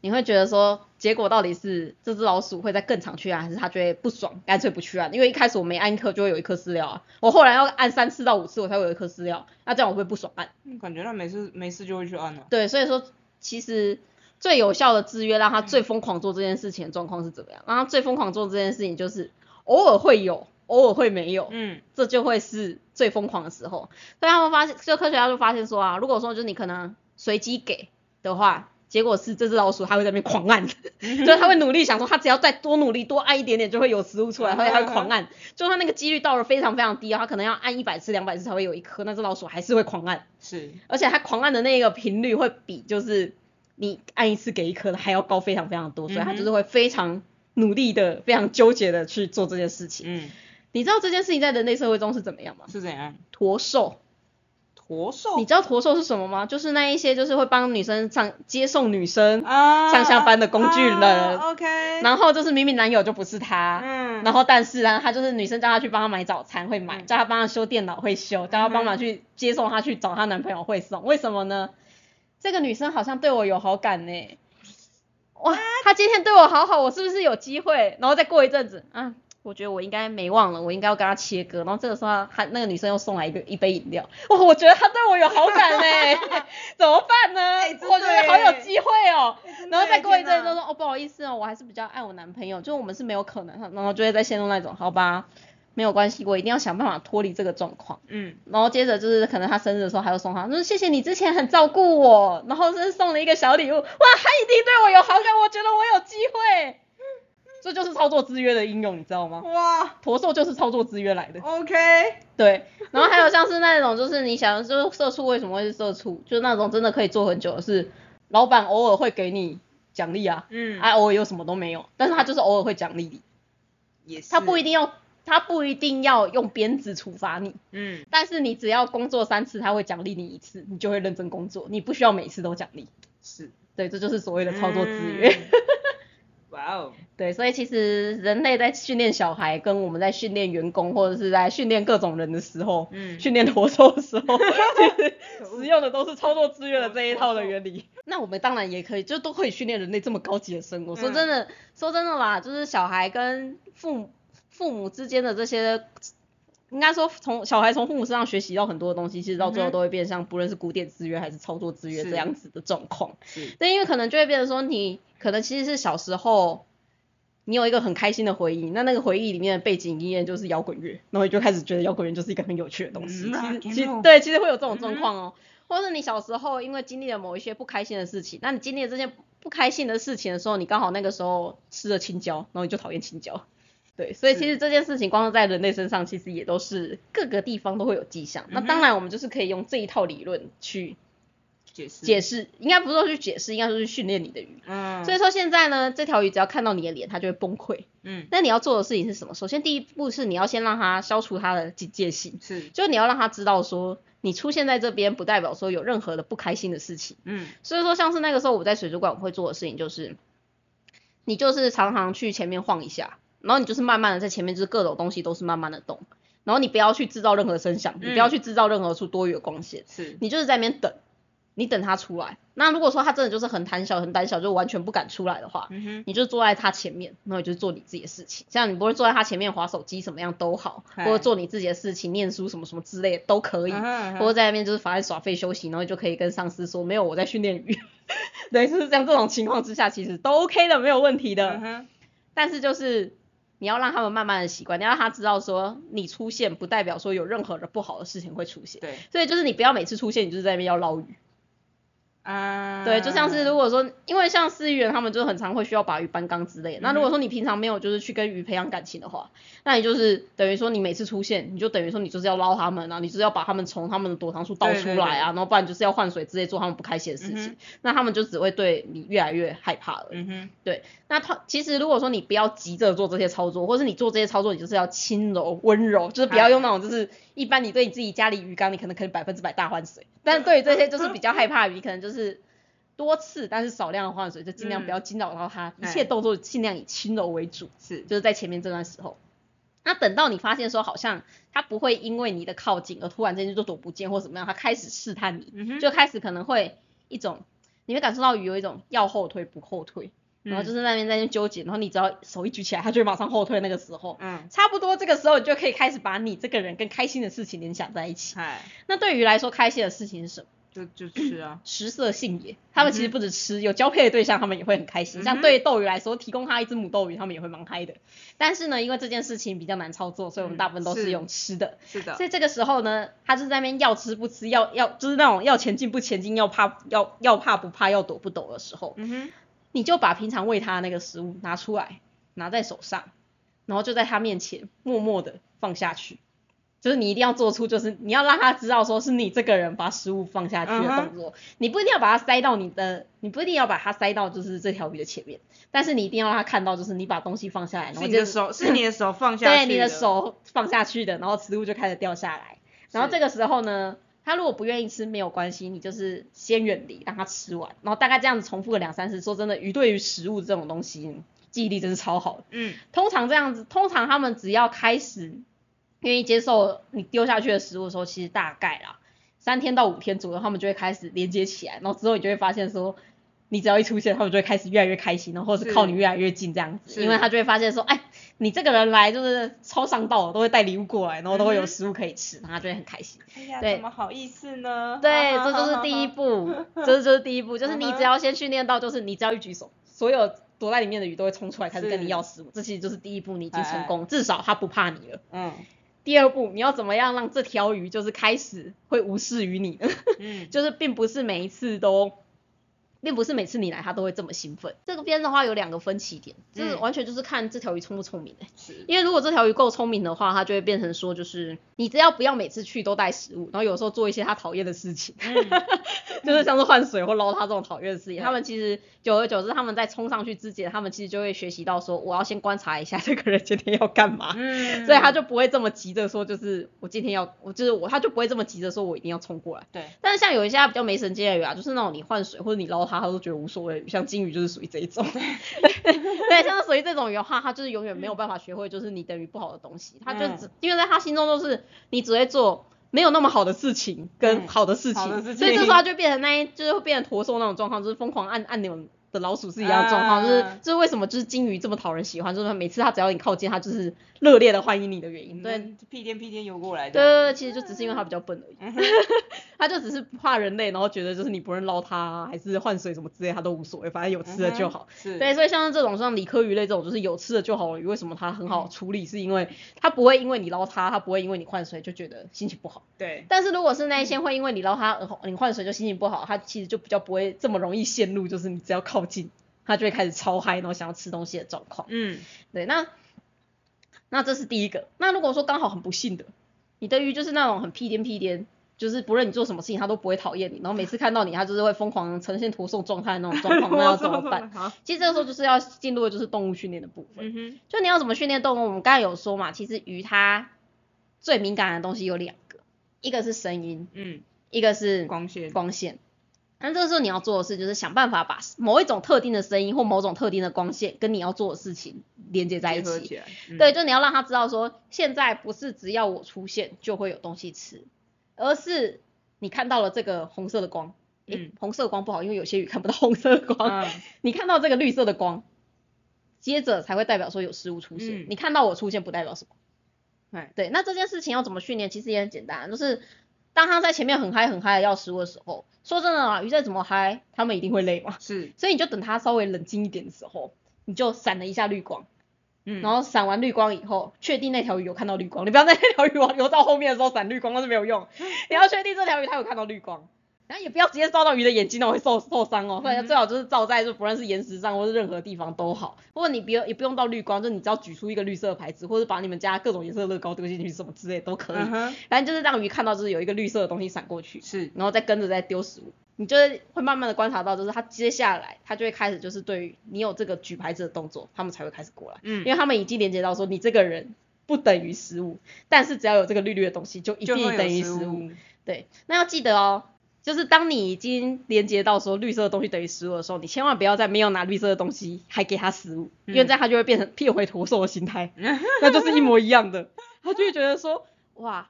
你会觉得说，结果到底是这只老鼠会在更常去按，还是它觉得不爽，干脆不去按？因为一开始我每按一颗就会有一颗饲料啊，我后来要按三次到五次我才会有一颗饲料，那这样我会不爽按。嗯感觉他没事没事就会去按了。对，所以说其实最有效的制约，让他最疯狂做这件事情的状况是怎么样？让他最疯狂做这件事情就是偶尔会有，偶尔会没有，嗯这就会是最疯狂的时候。所以他们发现，就科学家就发现说啊，如果说就是你可能随机给的话。结果是这只老鼠它会在那边狂按，就是它会努力想说，它只要再多努力多按一点点就会有食物出来，所以它会狂按。就它那个几率到了非常非常低啊，它可能要按一百次两百次才会有一颗，那只老鼠还是会狂按。是，而且它狂按的那个频率会比就是你按一次给一颗的还要高非常非常多，所以它就是会非常努力的、非常纠结的去做这件事情。嗯，你知道这件事情在人类社会中是怎么样吗？是怎样？驼兽，驼兽你知道驼兽是什么吗？就是那一些就是会帮女生上接送女生，啊上下班的工具人啊 OK，然后就是明明男友就不是他。嗯，然后，但是呢，他就是女生叫他去帮他买早餐会买，嗯叫他帮他修电脑会修，叫他帮忙去接送他去找她男朋友会送。为什么呢？这个女生好像对我有好感呢。哇，她今天对我好好，我是不是有机会？然后再过一阵子，啊，我觉得我应该没忘了，我应该要跟他切割。然后这个时候她，她那个女生又送来一个一杯饮料，哇，我觉得他对我有好感呢，怎么办呢？我觉得好有机会哦。然后再过一阵天哪子就说哦不好意思哦，我还是比较爱我男朋友，就我们是没有可能，然后就会再陷入那种好吧，没有关系，我一定要想办法脱离这个状况。嗯，然后接着就是可能他生日的时候还要送他，说谢谢你之前很照顾我，然后是送了一个小礼物，哇，他一定对我有好感，我觉得我有机会。这就是操作制约的应用，你知道吗？哇驼兽就是操作制约来的。，OK，对，然后还有像是那种，就是你想，就是社畜为什么会是社畜，就是那种真的可以做很久的是，老板偶尔会给你奖励啊，嗯，啊偶尔又什么都没有，但是他就是偶尔会奖励你，也是，他不一，定要，他不一定要用鞭子处罚你，嗯，但是你只要工作三次，他会奖励你一次，你就会认真工作，你不需要每次都奖励，是，对，这就是所谓的操作制约。嗯哇哦，对，所以其实人类在训练小孩，跟我们在训练员工，或者是在训练各种人的时候，嗯训练活兽的时候，其实使用的都是操作制约的这一套的原理。那我们当然也可以，就都可以训练人类这么高级的生物。说真的，说真的啦，就是小孩跟父母父母之间的这些应该说从小孩从父母身上学习到很多的东西，其实到最后都会变像不论是古典制约还是操作制约这样子的状况。对，因为可能就会变成说你可能其实是小时候。你有一个很开心的回忆，那那个回忆里面的背景音乐就是摇滚乐，然后你就开始觉得摇滚乐就是一个很有趣的东西。嗯其实其实对，其实会有这种状况哦。或者你小时候因为经历了某一些不开心的事情，那你经历了这些不开心的事情的时候，你刚好那个时候吃了青椒，然后你就讨厌青椒。对，所以其实这件事情光是在人类身上，其实也都是各个地方都会有迹象。那当然，我们就是可以用这一套理论去解释，解释，应该不是说去解释，应该说去训练你的鱼。嗯，所以说现在呢，这条鱼只要看到你的脸，它就会崩溃。嗯，那你要做的事情是什么？首先第一步是你要先让它消除它的警戒性，是，就是你要让它知道说，你出现在这边不代表说有任何的不开心的事情。嗯，所以说像是那个时候我在水族馆我会做的事情就是，你就是常常去前面晃一下，然后你就是慢慢的在前面就是各种东西都是慢慢的动，然后你不要去制造任何声响，你不要去制造任何出多余的光线，是，你就是在那边等，你等他出来。那如果说他真的就是很胆小很胆小，就完全不敢出来的话，嗯，你就坐在他前面，然后你就做你自己的事情。像你不会坐在他前面划手机，什么样都好，或者做你自己的事情，念书什么什么之类的都可以。或者在那边就是反正耍废休息，然后你就可以跟上司说没有我在训练鱼。对，就是像这种情况之下，其实都 OK 的，没有问题的。嗯，但是就是你要让他们慢慢的习惯，你要让他知道说你出现不代表说有任何的不好的事情会出现。对，所以就是你不要每次出现，你就是在那边要捞鱼。啊，对，就像是如果说，因为像饲育员他们就很常会需要把鱼搬缸之类的。那如果嗯说你平常没有就是去跟鱼培养感情的话，那你就是等于说你每次出现，你就等于说你就是要捞他们啊，你就是要把他们从他们的躲藏处倒出来啊，然后不然就是要换水之类做他们不开心的事情，嗯那他们就只会对你越来越害怕了。嗯哼，对，那他其实如果说你不要急着做这些操作，或是你做这些操作，你就是要轻柔温柔，就是不要用那种就是一般你对你自己家里鱼缸，你可能可以百分之百大换水，但是对于这些就是比较害怕的鱼，可能就是多次但是少量的换水，就尽量不要惊扰到它，一切哎动作尽量以轻柔为主，是，就是在前面这段时候。那等到你发现说好像它不会因为你的靠近而突然之间就躲不见或怎么样，它开始试探你，嗯，就开始可能会一种，你会感受到鱼有一种要后退不后退，然后就是是那边在那边纠结，然后你只要手一举起来，它就会马上后退。那个时候，嗯，差不多这个时候你就可以开始把你这个人跟开心的事情联想在一起。那对鱼来说，开心的事情是什么？就就吃啊，食色性也。他们其实不止吃，有交配的对象，他们也会很开心。嗯像对斗鱼来说，提供他一只母斗鱼，他们也会蛮嗨的。但是呢，因为这件事情比较难操作，所以我们嗯大部分都是是用吃的。是的所，以这个时候呢，他就是在那边要吃不吃，要要就是那种要前进不前进，要怕要要怕不怕，要躲不躲的时候，嗯哼，你就把平常喂它那个食物拿出来，拿在手上，然后就在他面前默默的放下去。就是你一定要做出，就是你要让他知道说是你这个人把食物放下去的动作。你不一定要把它塞到你的，你不一定要把它塞到就是这条鱼的前面，但是你一定要让他看到，就是你把东西放下来，然后就是你的手，是你的手放下去，对你的，手放下去的，然后食物就开始掉下来。然后这个时候呢，他如果不愿意吃没有关系，你就是先远离，让他吃完，然后大概这样子重复个两三次。说真的，鱼对于食物这种东西记忆力真是超好的。嗯，通常这样子，通常他们只要开始愿意接受你丢下去的食物的时候，其实大概啦三天到五天左右，他们就会开始连接起来，然后之后你就会发现说。你只要一出现，他们就会开始越来越开心，然后或是是靠你越来越近这样子，因为他就会发现说，哎，你这个人来就是超上道，都会带礼物过来，然后都会有食物可以吃，然后他就会很开心。哎呀，对怎么好意思呢？对，这就是第一步，这就是第一步，就是你只要先训练到，就是你只要一举手，所有躲在里面的鱼都会冲出来开始跟你是要食物，这其实就是第一步，你已经成哎功，至少它不怕你了。嗯第二步，你要怎么样让这条鱼就是开始会无视于你？就是并不是每一次都，并不是每次你来他都会这么兴奋。这个边的话有两个分歧点，就是嗯完全就是看这条鱼聪不聪明、欸是，因为如果这条鱼够聪明的话，它就会变成说，就是你只要不要每次去都带食物，然后有时候做一些它讨厌的事情，嗯就是像是换水或捞它这种讨厌的事情，对他们其实久而久之，他们在冲上去之前，他们其实就会学习到说，我要先观察一下这个人今天要干嘛。嗯，所以他就不会这么急着说，就是我今天要，我就是我，他就不会这么急着说我一定要冲过来。对，但是像有一些它比较没神经的鱼啊，就是那种你换水或者你捞它，它都觉得无所谓，像金鱼就是属于这一种。对，像是属于这种鱼的话，他就是永远没有办法学会就是你等于不好的东西，他就只、因为在他心中都是你只会做。没有那么好的事情跟嗯好的事情，所以这时候他就变成那一，就是会变成驼兽那种状况，就是疯狂按按钮的老鼠是一样的状况，就是啊就是为什么就是金鱼这么讨人喜欢，就是每次它只要你靠近，它就是热烈的欢迎你的原因。对，嗯，屁颠屁颠游过来的。对对对，其实就只是因为它比较笨而已，它就只是不怕人类，然后觉得就是你不论捞它啊还是换水什么之类，它都无所谓，反正有吃的就好。嗯是，对，所以像这种像理科鱼类这种，就是有吃的就好了鱼，为什么它很好处理？是因为它不会因为你捞它，它不会因为你换水就觉得心情不好。对，但是如果是那一些会因为你捞它，呃你换水就心情不好，它其实就比较不会这么容易陷入，就是你只要靠近，它就会开始超嗨，然后想要吃东西的状况。嗯，对，那那这是第一个。那如果说刚好很不幸的，你的鱼就是那种很屁颠屁颠，就是不论你做什么事情，它都不会讨厌你，然后每次看到你，它就是会疯狂呈现驼送状态的那种状况，那要怎么办？其实这个时候就是要进入的就是动物训练的部分。就你要怎么训练动物，我们刚才有说嘛，其实鱼它最敏感的东西有两个，一个是声音，嗯，一个是光线，光线。那这个时候你要做的事就是想办法把某一种特定的声音或某种特定的光线跟你要做的事情连接在一起。起，嗯对，，就你要让他知道说，现在不是只要我出现就会有东西吃，而是你看到了这个红色的光。诶，嗯红色的光不好，因为有些鱼看不到红色的光。嗯，你看到这个绿色的光，接着才会代表说有食物出现。嗯你看到我出现不代表什么。哎，对，那这件事情要怎么训练？其实也很简单，就是当他在前面很嗨很嗨的要食物的时候，说真的啊，鱼再怎么嗨，他们一定会累嘛。是，所以你就等它稍微冷静一点的时候，你就闪了一下绿光，嗯，然后闪完绿光以后，确定那条鱼有看到绿光，你不要在那条鱼往游到后面的时候闪绿光，那是没有用。你要确定这条鱼它有看到绿光，然后也不要直接照到鱼的眼睛哦，会受受伤哦。所最好就是照在就不论是岩石上或是任何地方都好。或者你不用也不用到绿光，就你只要举出一个绿色的牌子，或者把你们家各种颜色的乐高丢进去什么之类都可以。反正就是让鱼看到就是有一个绿色的东西闪过去，是，然后再跟着再丢食物，你就是会慢慢的观察到，就是它接下来它就会开始就是对于你有这个举牌子的动作，他们才会开始过来，嗯因为他们已经连接到说你这个人不等于食物，但是只要有这个绿绿的东西，就一定等于食。物，对，那要记得哦。就是当你已经连接到说绿色的东西等于食物的时候，你千万不要再没有拿绿色的东西还给它食物，因为嗯。这样它就会变成变回驼兽的心态，那就是一模一样的，他就会觉得说，哇，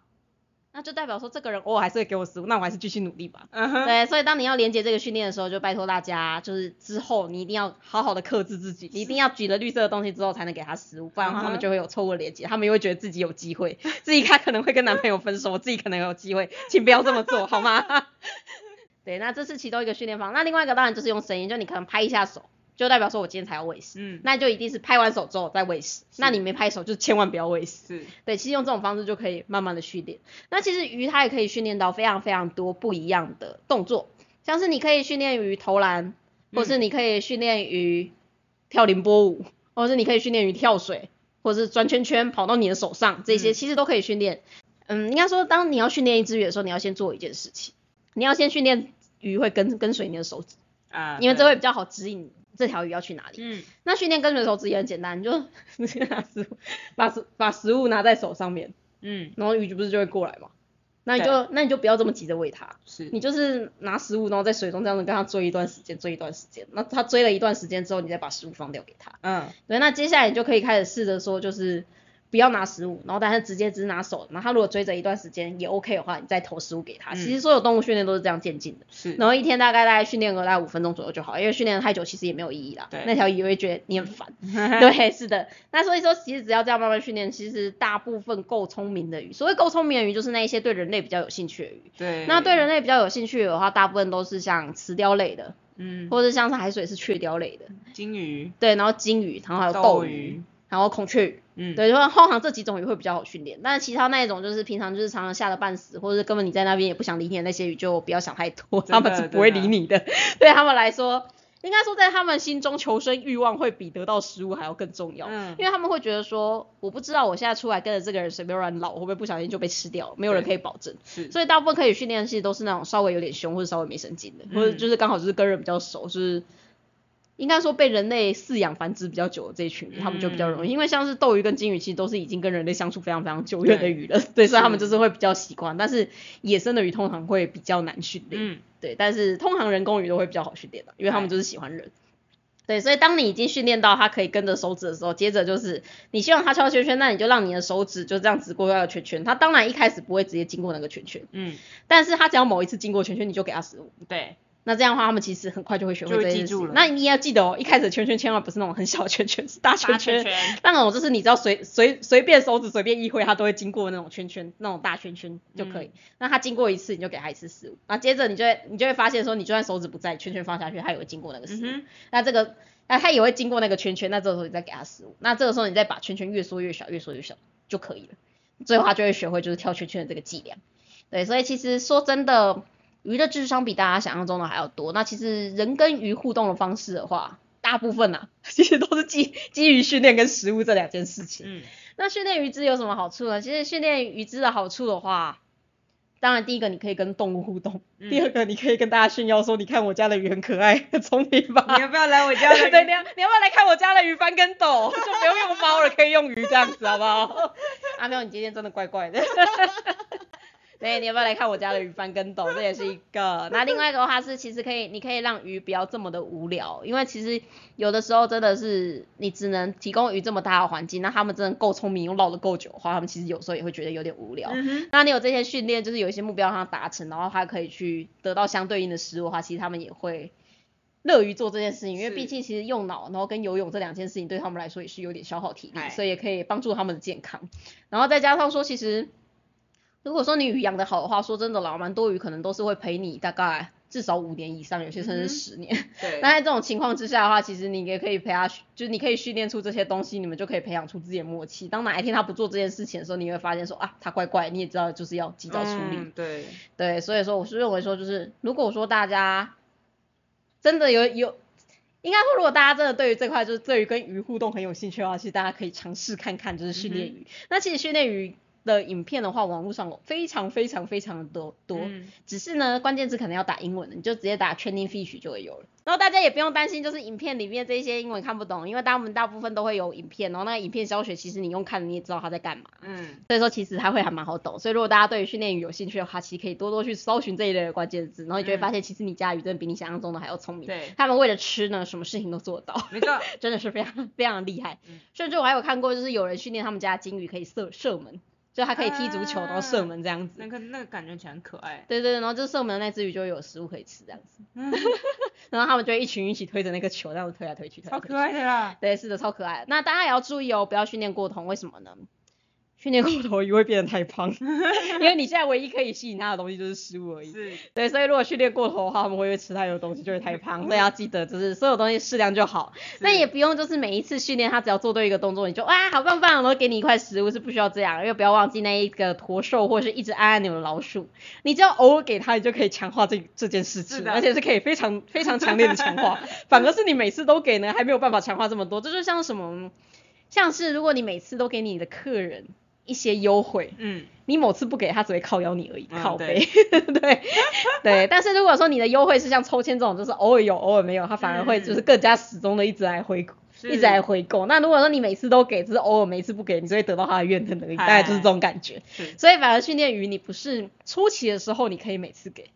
那就代表说这个人偶尔还是会给我食物，那我还是继续努力吧。嗯哼，对，所以当你要连接这个训练的时候，就拜托大家，就是之后你一定要好好的克制自己，你一定要举了绿色的东西之后才能给他食物，不然的话他们就会有错误的连接，他们又会觉得自己有机会，自己他可能会跟男朋友分手，我自己可能有机会，请不要这么做好吗？对，那这是其中一个训练方，那另外一个当然就是用声音，就你可能拍一下手，就代表说我今天才要喂食，嗯，那就一定是拍完手之后再喂食，那你没拍手就千万不要喂食。是，对，其实用这种方式就可以慢慢的训练。那其实鱼它也可以训练到非常非常多不一样的动作，像是你可以训练鱼投篮，或是你可以训练鱼跳凌波舞，或是你可以训练鱼跳水，或是转圈圈跑到你的手上，这些嗯其实都可以训练。嗯，应该说当你要训练一只鱼的时候，你要先做一件事情，你要先训练鱼会跟跟随你的手指，啊，因为这对会比较好指引这条鱼要去哪里。嗯，那训练跟随手指也很简单，你就 拿食物，把食把食物拿在手上面，嗯，然后鱼不是就会过来嘛？那你就那你就不要这么急着喂它，是，你就是拿食物，然后在水中这样子跟它追一段时间，追一段时间。那它追了一段时间之后，你再把食物放掉给它。嗯，对，那接下来你就可以开始试着说，就是不要拿食物，然后但是直接只拿手。然后他如果追着一段时间也 OK 的话，你再投食物给他。嗯其实所有动物训练都是这样渐进的。是，然后一天大概大概训练个大概五分钟左右就好，因为训练的太久其实也没有意义啦。对那条鱼也会觉得你很烦。对，是的。那所以说，其实只要这样慢慢训练，其实大部分够聪明的鱼，所谓够聪明的鱼，就是那一些对人类比较有兴趣的鱼。对，那对人类比较有兴趣的话，大部分都是像雌雕类的，嗯，或者像是海水是雀鲷类的。金鱼、对，然后金鱼，然后还有斗鱼，然后孔雀鱼。嗯，对，就是通常这几种鱼会比较好训练，但是其他那一种就是平常就是常常吓得半死，或者是根本你在那边也不想理你的那些鱼，就不要想太多，他们是不会理你的。对他们来说，应该说在他们心中求生欲望会比得到食物还要更重要，嗯因为他们会觉得说，我不知道我现在出来跟着这个人随便乱绕，会不会不小心就被吃掉，没有人可以保证。是，所以大部分可以训练的其实都是那种稍微有点凶或者稍微没神经的，或者嗯就是刚好就是跟人比较熟，就是应该说被人类饲养繁殖比较久的这一群鱼，他们就比较容易，因为像是斗鱼跟金鱼其实都是已经跟人类相处非常非常久远的对鱼了，对，所以他们就是会比较习惯，但是野生的鱼通常会比较难训练，嗯，对，但是通常人工鱼都会比较好训练的，因为他们就是喜欢人。对，所以当你已经训练到它可以跟着手指的时候，接着就是你希望它敲圈圈，那你就让你的手指就这样子过那个圈圈。它当然一开始不会直接经过那个圈圈，嗯，但是它只要某一次经过圈圈，你就给它食物。对，那这样的话，他们其实很快就会学会这件事那你也要记得哦，一开始圈圈千万不是那种很小的圈圈，是大圈大圈圈那种就是你知道随随随便手指随便一挥，它都会经过那种圈圈，那种大圈圈就可以。嗯那它经过一次，你就给它一次食物，那接着你就会你就会发现说，你就算手指不在，圈圈放下去，它也会经过那个食物。嗯，那这个那它也会经过那个圈圈，那这个时候你再给它食物，那这个时候你再把圈圈越缩越小，越缩越小就可以了。最后它就会学会就是跳圈圈的这个伎俩。对，所以其实说真的，鱼的智商比大家想象中的还要多。那其实人跟鱼互动的方式的话，大部分啊，其实都是基基于训练跟食物这两件事情。嗯，那训练鱼只有什么好处呢？其实训练鱼只的好处的话，当然第一个你可以跟动物互动，嗯第二个你可以跟大家炫耀说，你看我家的鱼很可爱，很聪明吧？你要不要来我家的？对，你要你要不要来看我家的鱼翻跟斗？就不用用猫了，可以用鱼这样子，好不好？阿喵，你今天真的怪怪的。对，你要不要来看我家的鱼翻跟斗？这也是一个。那另外一个的话是，其实可以，你可以让鱼不要这么的无聊，因为其实有的时候真的是你只能提供鱼这么大的环境，那他们真的够聪明又绕得够久的话，他们其实有时候也会觉得有点无聊。嗯，那你有这些训练，就是有一些目标让他达成，然后他可以去得到相对应的食物的话，其实他们也会乐于做这件事情，因为毕竟其实用脑，然后跟游泳这两件事情对他们来说也是有点消耗体力，哎所以也可以帮助他们的健康。然后再加上说，其实如果说你鱼养得好的话，说真的啦，蛮多鱼可能都是会陪你大概至少五年以上，有些甚至十年。对，那在这种情况之下的话，其实你也可以陪它，就是你可以训练出这些东西，你们就可以培养出自己的默契。当哪一天它不做这件事情的时候，你会发现说啊，它怪怪，你也知道就是要及早处理。嗯对，对，所以说我是认为说，就是如果说大家真的有有，应该说如果大家真的对于这块就是对于跟鱼互动很有兴趣的话，其实大家可以尝试看看，就是训练嗯鱼。那其实训练鱼的影片的话，网络上有非常非常非常的多多。嗯只是呢，关键字可能要打英文的，你就直接打 training fish 就会有了。然后大家也不用担心，就是影片里面这些英文看不懂，因为他们大部分都会有影片，然后那个影片教学其实你用看你也知道他在干嘛，嗯，所以说其实它会还蛮好懂。所以如果大家对于训练语有兴趣的话，其实可以多多去搜寻这一类的关键字，然后你就会发现其实你家鱼真的比你想象中的还要聪明。对，他们为了吃呢，什么事情都做得到。没错，真的是非常非常厉害。嗯甚至我还有看过，就是有人训练他们家的金鱼可以射射门，就它可以踢足球，然后射门这样子。那个那个感觉起来很可爱，对对对，然后就射门的那只鱼就有食物可以吃这样子，嗯，然后他们就一群一起推着那个球，这样子推来推去，推来推去超可爱的啦，对，是的，超可爱的。那大家也要注意哦，不要训练过头，为什么呢？训练过头鱼会变得太胖，因为你现在唯一可以吸引它的东西就是食物而已。是，对，所以如果训练过头的话，他们会吃太多东西就会太胖，所以要记得就是所有东西适量就好。那也不用就是每一次训练它只要做对一个动作，你就哇好棒棒，然后给你一块食物是不需要这样，因为不要忘记那一个驼兽或是一直按按钮的老鼠，你只要偶尔给它，你就可以强化这这件事情，而且是可以非常非常强烈的强化。反而是你每次都给呢，还没有办法强化这么多，这就像什么，像是如果你每次都给你的客人一些优惠，嗯，你某次不给他只会靠邀你而已，嗯靠背，对 对。但是如果说你的优惠是像抽签这种，就是偶尔有偶尔没有，他反而会就是更加始终的一直来回，是一直来回购。那如果说你每次都给，只是偶尔每次不给，你就会得到他的怨恨而已，大概就是这种感觉。所以反而训练于，你不是初期的时候你可以每次给。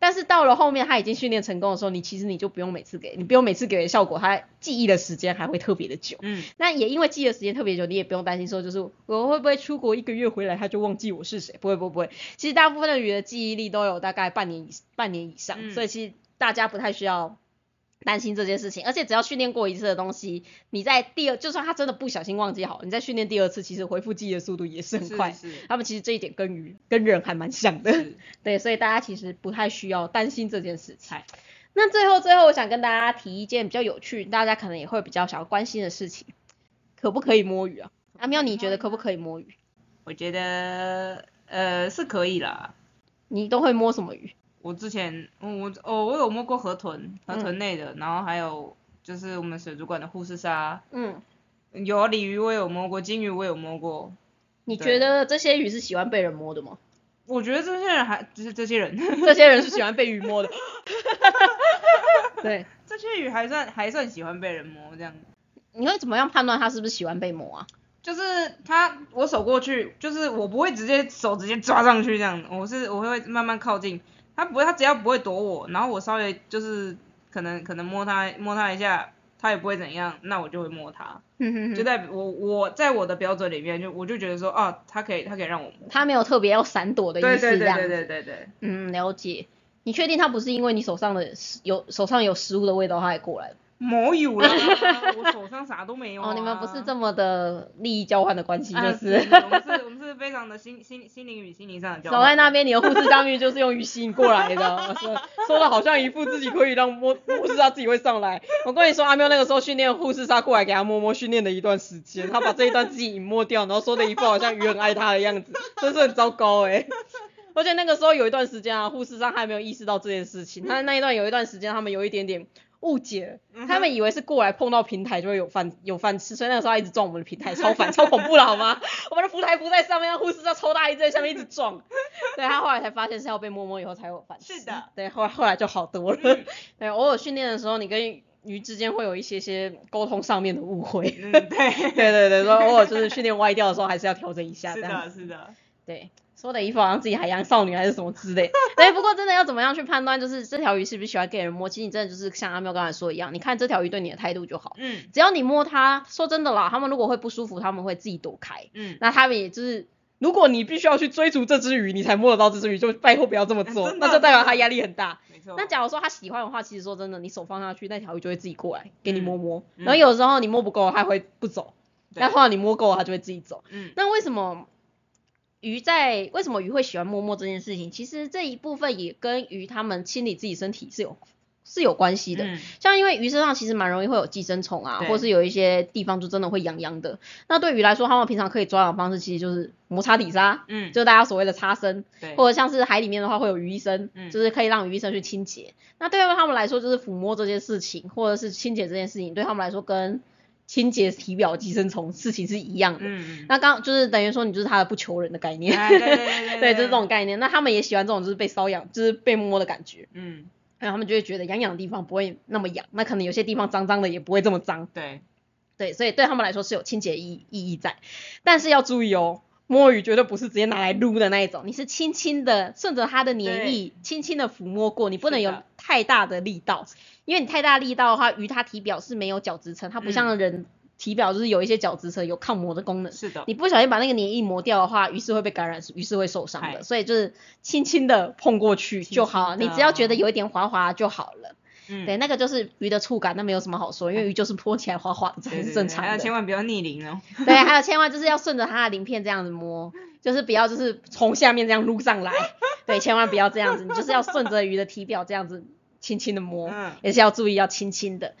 但是到了后面他已经训练成功的时候，你其实你就不用每次给，你不用每次给的效果，他记忆的时间还会特别的久。嗯，那也因为记的时间特别久，你也不用担心说，就是我会不会出国一个月回来他就忘记我是谁？不会不会不会，其实大部分的鱼的记忆力都有大概半年以半年以上，嗯所以其实大家不太需要担心这件事情。而且只要训练过一次的东西，你在第二，就算他真的不小心忘记好，你在训练第二次，其实恢复记忆的速度也是很快。是，他们其实这一点跟鱼跟人还蛮像的，是，对，所以大家其实不太需要担心这件事情。那最后最后，我想跟大家提一件比较有趣，大家可能也会比较想要关心的事情，可不可以摸鱼啊？阿喵，你觉得可不可以摸鱼？我觉得呃是可以啦。你都会摸什么鱼？我之前，嗯我哦，我有摸过河豚，河嗯豚类的，然后还有就是我们水族馆的护士鲨，嗯，有啊鲤鱼我有摸过，金鱼我有摸过。你对觉得这些鱼是喜欢被人摸的吗？我觉得这些人还就是这些人，这些人是喜欢被鱼摸的。对，这些鱼还算还算喜欢被人摸这样。你会怎么样判断它是不是喜欢被摸啊？就是它，我手过去，就是我不会直接手直接抓上去这样，我是我会慢慢靠近，他不会，他只要不会躲我，然后我稍微就是可能可能摸他摸他一下，他也不会怎样，那我就会摸他，就在我我在我的标准里面就我就觉得说哦，他可以他可以让我摸，他没有特别要闪躲的意思，这样子。对对对对对对，嗯，了解。你确定他不是因为你手上的有手上有食物的味道他才过来的？没有啦，我手上啥都没有、啊。哦，你们不是这么的利益交换的关系，啊就是。我们是，我们是非常的心 心心灵与心灵上的交走换。在那边，你的护士章鱼就是用鱼吸引过来的，说说的好像一副自己可以让摸护士他自己会上来。我跟你说，阿喵那个时候训练护士莎过来给他摸摸，训练了一段时间，他把这一段自己隐没掉，然后说的一副好像鱼很爱他的样子，真是很糟糕哎、而且那个时候有一段时间啊，护士上还没有意识到这件事情，他那一段有一段时间他们有一点点误解，他们以为是过来碰到平台就会有饭有饭吃，所以那个时候他一直撞我们的平台，超烦超恐怖了好吗？我们的浮台浮在上面，护士在抽大一阵在下面一直撞，对他后来才发现是要被摸摸以后才有饭吃，是的，对，后来后来就好多了，嗯。对，偶尔训练的时候你跟鱼之间会有一些些沟通上面的误会，嗯，对，对 对对，所以偶尔就是训练歪掉的时候还是要调整一下是。的，是的，对，说的衣服好像自己海洋少女还是什么之类。对，不过真的要怎么样去判断，就是这条鱼是不是喜欢给人摸？其实你真的就是像阿喵刚才说的一样，你看这条鱼对你的态度就好。嗯只要你摸它，说真的啦，他们如果会不舒服，他们会自己躲开。嗯，那他们也就是，如果你必须要去追逐这只鱼，你才摸得到这只鱼，就拜托不要这么做，那就代表它压力很大。没错。那假如说他喜欢的话，其实说真的，你手放下去，那条鱼就会自己过来给你摸摸。嗯然后有时候你摸不够，它会不走；然后来你摸够了，它就会自己走。嗯那为什么鱼在为什么鱼会喜欢摸摸这件事情？其实这一部分也跟鱼它们清理自己身体是有是有关系的。嗯像因为鱼身上其实蛮容易会有寄生虫啊，或是有一些地方就真的会痒痒的。那对鱼来说，它们平常可以抓痒的方式其实就是摩擦底沙，嗯，就是大家所谓的擦身，或者像是海里面的话会有鱼医生，嗯就是可以让鱼医生去清洁。那对于他们来说，就是抚摸这件事情，或者是清洁这件事情，对他们来说跟清洁体表寄生虫事情是一样的。那刚就是等于说你就是他的不求人的概念，哎对对对对 对，就是这种概念。那他们也喜欢这种就是被瘙痒，就是被摸的感觉，嗯，然后他们就会觉得痒痒的地方不会那么痒，那可能有些地方脏脏的也不会这么脏，对，对，所以对他们来说是有清洁意意义在，但是要注意哦。摸鱼绝对不是直接拿来撸的那一种，你是轻轻的顺着它的黏液，轻轻的抚摸过，你不能有太大的力道，因为你太大力道的话，鱼它体表是没有角质层，它不像人体表就是有一些角质层有抗磨的功能，是的，你不小心把那个黏液磨掉的话，鱼是会被感染，鱼是会受伤的，所以就是轻轻的碰过去就好，你只要觉得有一点滑滑就好了。嗯，对，那个就是鱼的触感，那没有什么好说，因为鱼就是摸起来滑滑的才对，对对是正常的。还有千万不要逆鳞哦。对，还有千万就是要顺着它的鳞片这样子摸，就是不要就是从下面这样撸上来。对，千万不要这样子，你就是要顺着鱼的体表这样子轻轻的摸，嗯也是要注意要轻轻的。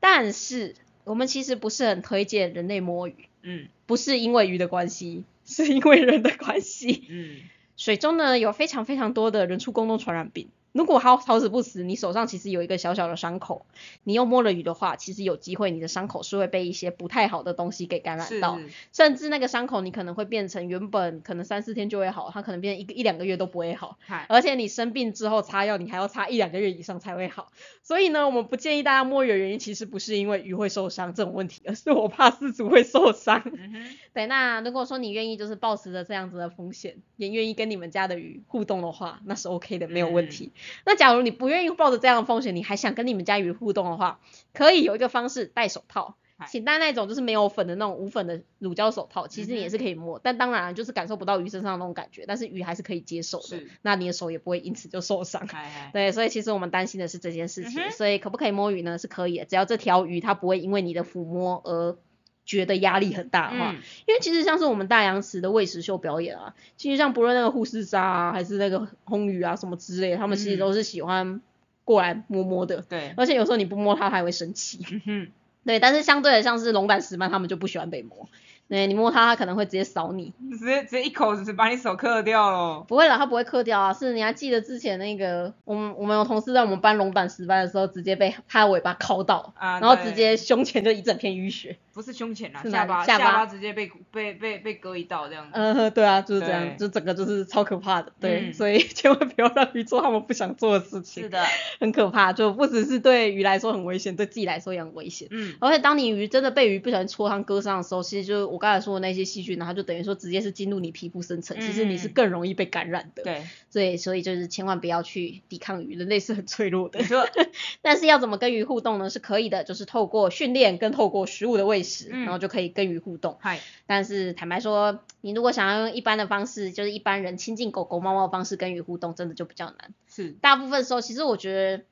但是我们其实不是很推荐人类摸鱼，嗯不是因为鱼的关系，是因为人的关系。嗯，水中呢有非常非常多的人畜共同传染病。如果好好死不死，你手上其实有一个小小的伤口，你又摸了鱼的话，其实有机会你的伤口是会被一些不太好的东西给感染到，甚至那个伤口你可能会变成原本可能三四天就会好，它可能变成一个一两个月都不会好，而且你生病之后擦药，你还要擦一两个月以上才会好。所以呢，我们不建议大家摸鱼的原因，其实不是因为鱼会受伤这种问题，而是我怕饲主会受伤。嗯，对，那如果说你愿意就是抱持着这样子的风险，也愿意跟你们家的鱼互动的话，那是 OK 的，没有问题。那假如你不愿意抱着这样的风险，你还想跟你们家鱼互动的话，可以有一个方式戴手套，请戴那种就是没有粉的那种无粉的乳胶手套，其实你也是可以摸，但当然就是感受不到鱼身上的那种感觉，但是鱼还是可以接受的，那你的手也不会因此就受伤。对，所以其实我们担心的是这件事情，嗯所以可不可以摸鱼呢？是可以的，只要这条鱼它不会因为你的抚摸而觉得压力很大的话，嗯因为其实像是我们大洋池的喂食秀表演啊，其实像不论那个护士鲨啊，还是那个红鱼啊什么之类的，他们其实嗯都是喜欢过来摸摸的，对，而且有时候你不摸它，它还会生气。嗯哼，对，但是相对的像是龙胆石斑，他们就不喜欢被摸。对你摸它，它可能会直接扫你。直接直接一口子把你手磕掉了。不会啦，它不会磕掉啊。是你还记得之前那个，我们我们有同事在我们班龙胆石斑的时候，直接被它的尾巴敲到，啊，然后直接胸前就一整片淤血。不是胸前啦，下巴下巴巴直接被被被被割一道这样子。嗯，对啊，就是这样，对就整个就是超可怕的。对，嗯 所以千万不要让鱼做他们不想做的事情。是的，很可怕，就不只是对鱼来说很危险，对自己来说也很危险。嗯，而且当你鱼真的被鱼不小心戳伤、割伤的时候，其实就是我刚才说的那些细菌，然后就等于说直接是进入你皮肤深层，其实你是嗯更容易被感染的。对，所以所以就是千万不要去抵抗鱼，人类是很脆弱的 但是要怎么跟鱼互动呢？是可以的，就是透过训练跟透过食物的喂食，嗯然后就可以跟鱼互动。嗨，但是坦白说，你如果想要用一般的方式，就是一般人亲近狗狗、猫猫的方式跟鱼互动，真的就比较难。是，大部分时候，其实我觉得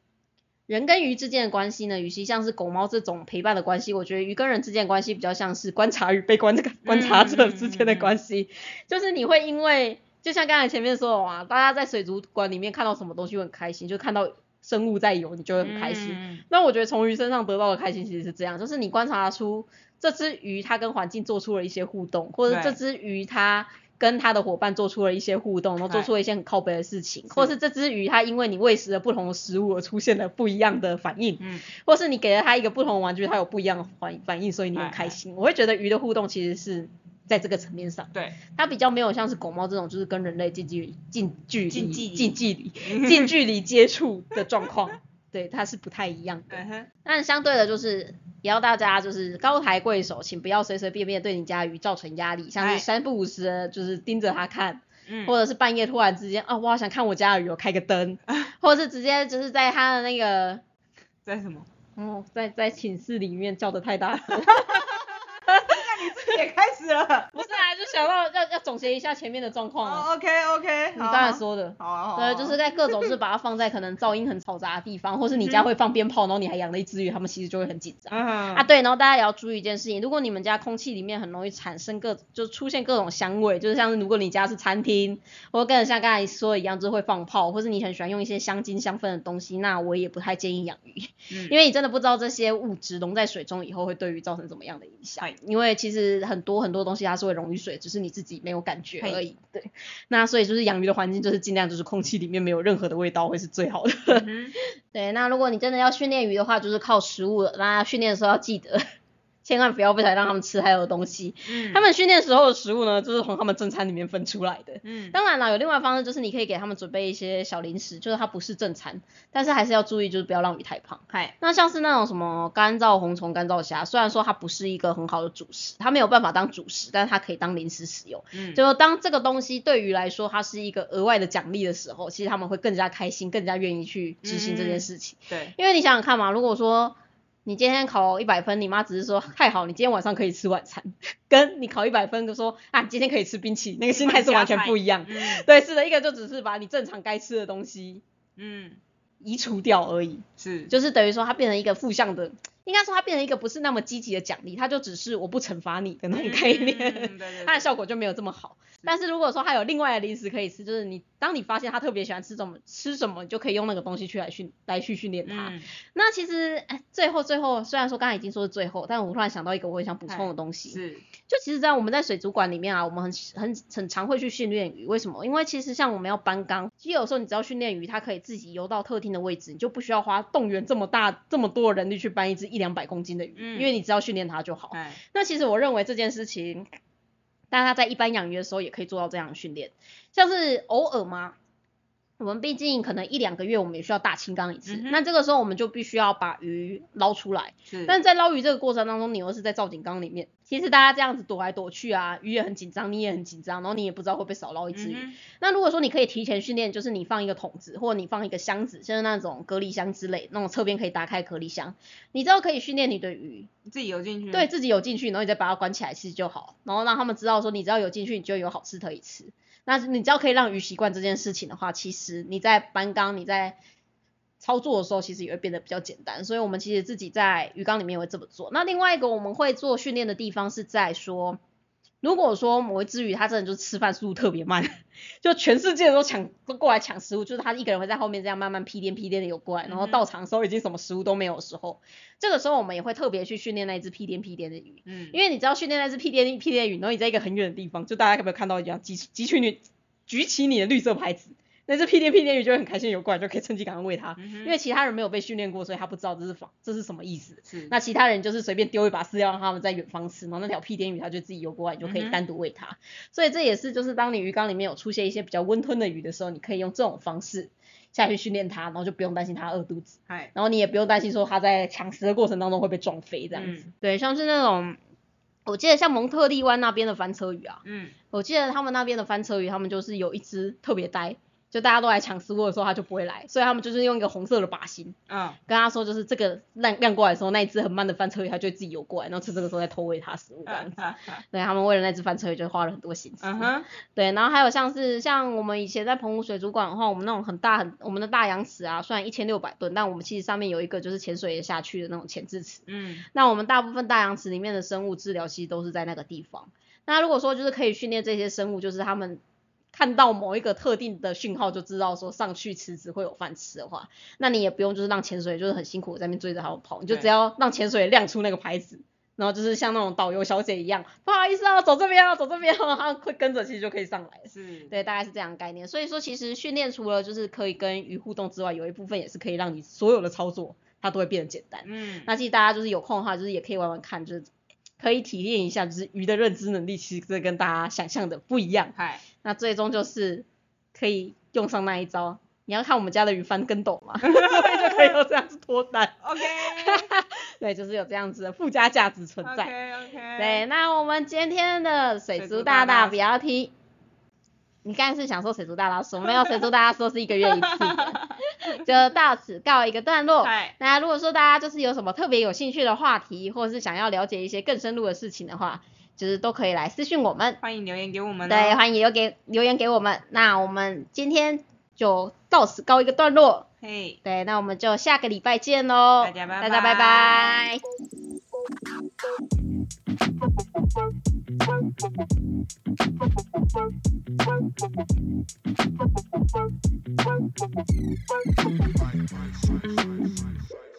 人跟鱼之间的关系呢，与其像是狗猫这种陪伴的关系，我觉得鱼跟人之间的关系比较像是观察与被观这个 观察者之间的关系，就是你会因为，就像刚才前面说的嘛，大家在水族馆里面看到什么东西会很开心，就看到生物在游，你就会很开心。嗯那我觉得从鱼身上得到的开心其实是这样，就是你观察出这只鱼它跟环境做出了一些互动，或者这只鱼它跟它的伙伴做出了一些互动，然后做出了一些很靠背的事情，或是这只鱼它因为你喂食了不同的食物而出现了不一样的反应，嗯，或是你给了它一个不同的玩具，它有不一样的反反应，所以你很开心。我会觉得鱼的互动其实是在这个层面上，对，它比较没有像是狗猫这种就是跟人类近距离近距离近距离。近距离接触的状况，对，它是不太一样的。嗯，但相对的，就是也要大家就是高抬贵手，请不要随随便便对你家鱼造成压力，像哎。是三不五时的就是盯着它看，嗯，或者是半夜突然之间啊，我好想看我家的鱼，我开个灯，或者是直接就是在它的那个在什么？哦，在在寝室里面叫的太大声，也开始了。不是啊，想到要要总结一下前面的状况，OK OK，你刚才说的。好啊，好啊，对，就是在各种是把它放在可能噪音很嘈杂的地方，或是你家会放鞭炮，然后你还养了一只鱼，他们其实就会很紧张。嗯啊，对，然后大家也要注意一件事情，如果你们家空气里面很容易产生各，就出现各种香味，就是像是如果你家是餐厅，或者跟像刚才说的一样，就是会放炮，或是你很喜欢用一些香精香氛的东西，那我也不太建议养鱼，嗯。因为你真的不知道这些物质溶在水中以后会对鱼造成怎么样的影响。因为其实很多很多东西它是会溶于水，只是你自己没有感觉而已。对，那所以就是养鱼的环境就是尽量就是空气里面没有任何的味道会是最好的。嗯 对，那如果你真的要训练鱼的话，就是靠食物了。那训练的时候要记得，千万不要不小心让他们吃太多东西。嗯他们训练时候的食物呢，就是从他们正餐里面分出来的。嗯当然了，有另外一方式，就是你可以给他们准备一些小零食，就是它不是正餐，但是还是要注意，就是不要让鱼太胖。嗨，那像是那种什么干燥红虫、干燥虾，虽然说它不是一个很好的主食，它没有办法当主食，但是它可以当零食使用。嗯就是当这个东西对于来说，它是一个额外的奖励的时候，其实他们会更加开心，更加愿意去执行这件事情。对，因为你想想看嘛，如果说你今天考一百分，你妈只是说太好，你今天晚上可以吃晚餐，跟你考一百分就说啊，你今天可以吃冰淇淋，那个心态是完全不一样。嗯。对，是的，一个就只是把你正常该吃的东西嗯。移除掉而已，是，就是等于说它变成一个负向的，应该说它变成一个不是那么积极的奖励，它就只是我不惩罚你的那种概念。嗯对 对，它的效果就没有这么好。但是如果说它有另外的零食可以吃，就是你当你发现它特别喜欢吃什么吃什么，你就可以用那个东西去来训来去训练它。嗯那其实哎，最后最后虽然说刚才已经说是最后，但我突然想到一个我很想补充的东西，是，就其实，在我们在水族馆里面啊，我们很很很常会去训练鱼，为什么？因为其实像我们要搬缸，其实有时候你只要训练鱼，它可以自己游到特定的位置，你就不需要花动员这么大这么多人力去搬一只一两百公斤的鱼，嗯。因为你只要训练它就好。哎，那其实我认为这件事情，大家在一般养鱼的时候也可以做到这样的训练，像是偶尔嘛，我们毕竟可能一两个月我们也需要大清缸一次，嗯那这个时候我们就必须要把鱼捞出来。但是在捞鱼这个过程当中，你又是在造景缸里面，其实大家这样子躲来躲去啊，鱼也很紧张，你也很紧张，然后你也不知道会不会少捞一只鱼。嗯那如果说你可以提前训练，就是你放一个桶子，或者你放一个箱子，就是那种隔离箱之类，那种侧边可以打开隔离箱，你知道可以训练你的鱼，自己游进去，对，自己游进去，然后你再把它关起来其实就好，然后让他们知道说你只要有进去，你就有好吃可以吃。那你只要可以让鱼习惯这件事情的话，其实你在搬缸、你在操作的时候，其实也会变得比较简单。所以我们其实自己在鱼缸里面也会这么做。那另外一个我们会做训练的地方是在说，如果说某一只鱼它真的就是吃饭速度特别慢，就全世界都抢都过来抢食物，就是它一个人会在后面这样慢慢屁颠屁颠的游过来，然后到场的时候已经什么食物都没有的时候，这个时候我们也会特别去训练那一只屁颠屁颠的鱼。嗯，因为你知道训练那只屁颠屁颠鱼，然后你在一个很远的地方，就大家有没有看到一样，举举起你举起你的绿色牌子，那只屁颠屁颠鱼就会很开心游过来，就可以趁机赶快喂它。嗯因为其他人没有被训练过，所以他不知道这是防这是什么意思。是，那其他人就是随便丢一把饲料让他们在远方吃，然后那条屁颠鱼它就自己游过来，你就可以单独喂它。所以这也是就是当你鱼缸里面有出现一些比较温吞的鱼的时候，你可以用这种方式下去训练它，然后就不用担心它饿肚子。然后你也不用担心说它在抢食的过程当中会被撞飞这样子。嗯对，像是那种，我记得像蒙特利湾那边的翻车鱼啊，嗯我记得他们那边的翻车鱼，他们就是有一只特别呆，就大家都来抢食物的时候，他就不会来，所以他们就是用一个红色的靶心，嗯，跟他说就是这个亮亮过来的时候，那一只很慢的翻车鱼它就会自己游过来，然后趁这个时候再偷喂它食物这样子。对他们为了那只翻车鱼就花了很多心思。嗯哼，对，然后还有像是像我们以前在澎湖水族馆的话，我们那种很大很我们的大洋池啊，虽然一千六百吨，但我们其实上面有一个就是潜水也下去的那种潜质池。嗯，那我们大部分大洋池里面的生物治疗其实都是在那个地方。那如果说就是可以训练这些生物，就是他们看到某一个特定的讯号就知道说上去池子会有饭吃的话，那你也不用就是让潜水就是很辛苦的在那边追着他们跑，你就只要让潜水亮出那个牌子。然后就是像那种导游小姐一样，不好意思啊，走这边啊，走这边啊，他会跟着，其实就可以上来。是，对，大概是这样概念。所以说，其实训练除了就是可以跟鱼互动之外，有一部分也是可以让你所有的操作它都会变得简单。嗯，那其实大家就是有空的话，就是也可以玩玩看，就是可以体验一下，就是鱼的认知能力其实这跟大家想象的不一样。嗨，那最终就是可以用上那一招。你要看我们家的鱼翻跟斗嘛，所以就可以有这样子脱单。OK，对，就是有这样子的附加价值存在。OK OK，对，那我们今天的水水族族大大大大标题，你刚才是想说水族大大说，没有水族大大说是一个月一次的，就到此告一个段落。嗨，那如果说大家就是有什么特别有兴趣的话题，或者是想要了解一些更深入的事情的话，就是都可以来私信我们。欢迎留言给我们哦，对，欢迎留给留言给我们。那我们今天就到此告一个段落。嘿，对，那我们就下个礼拜见喽。大家拜大家拜拜拜。Bye.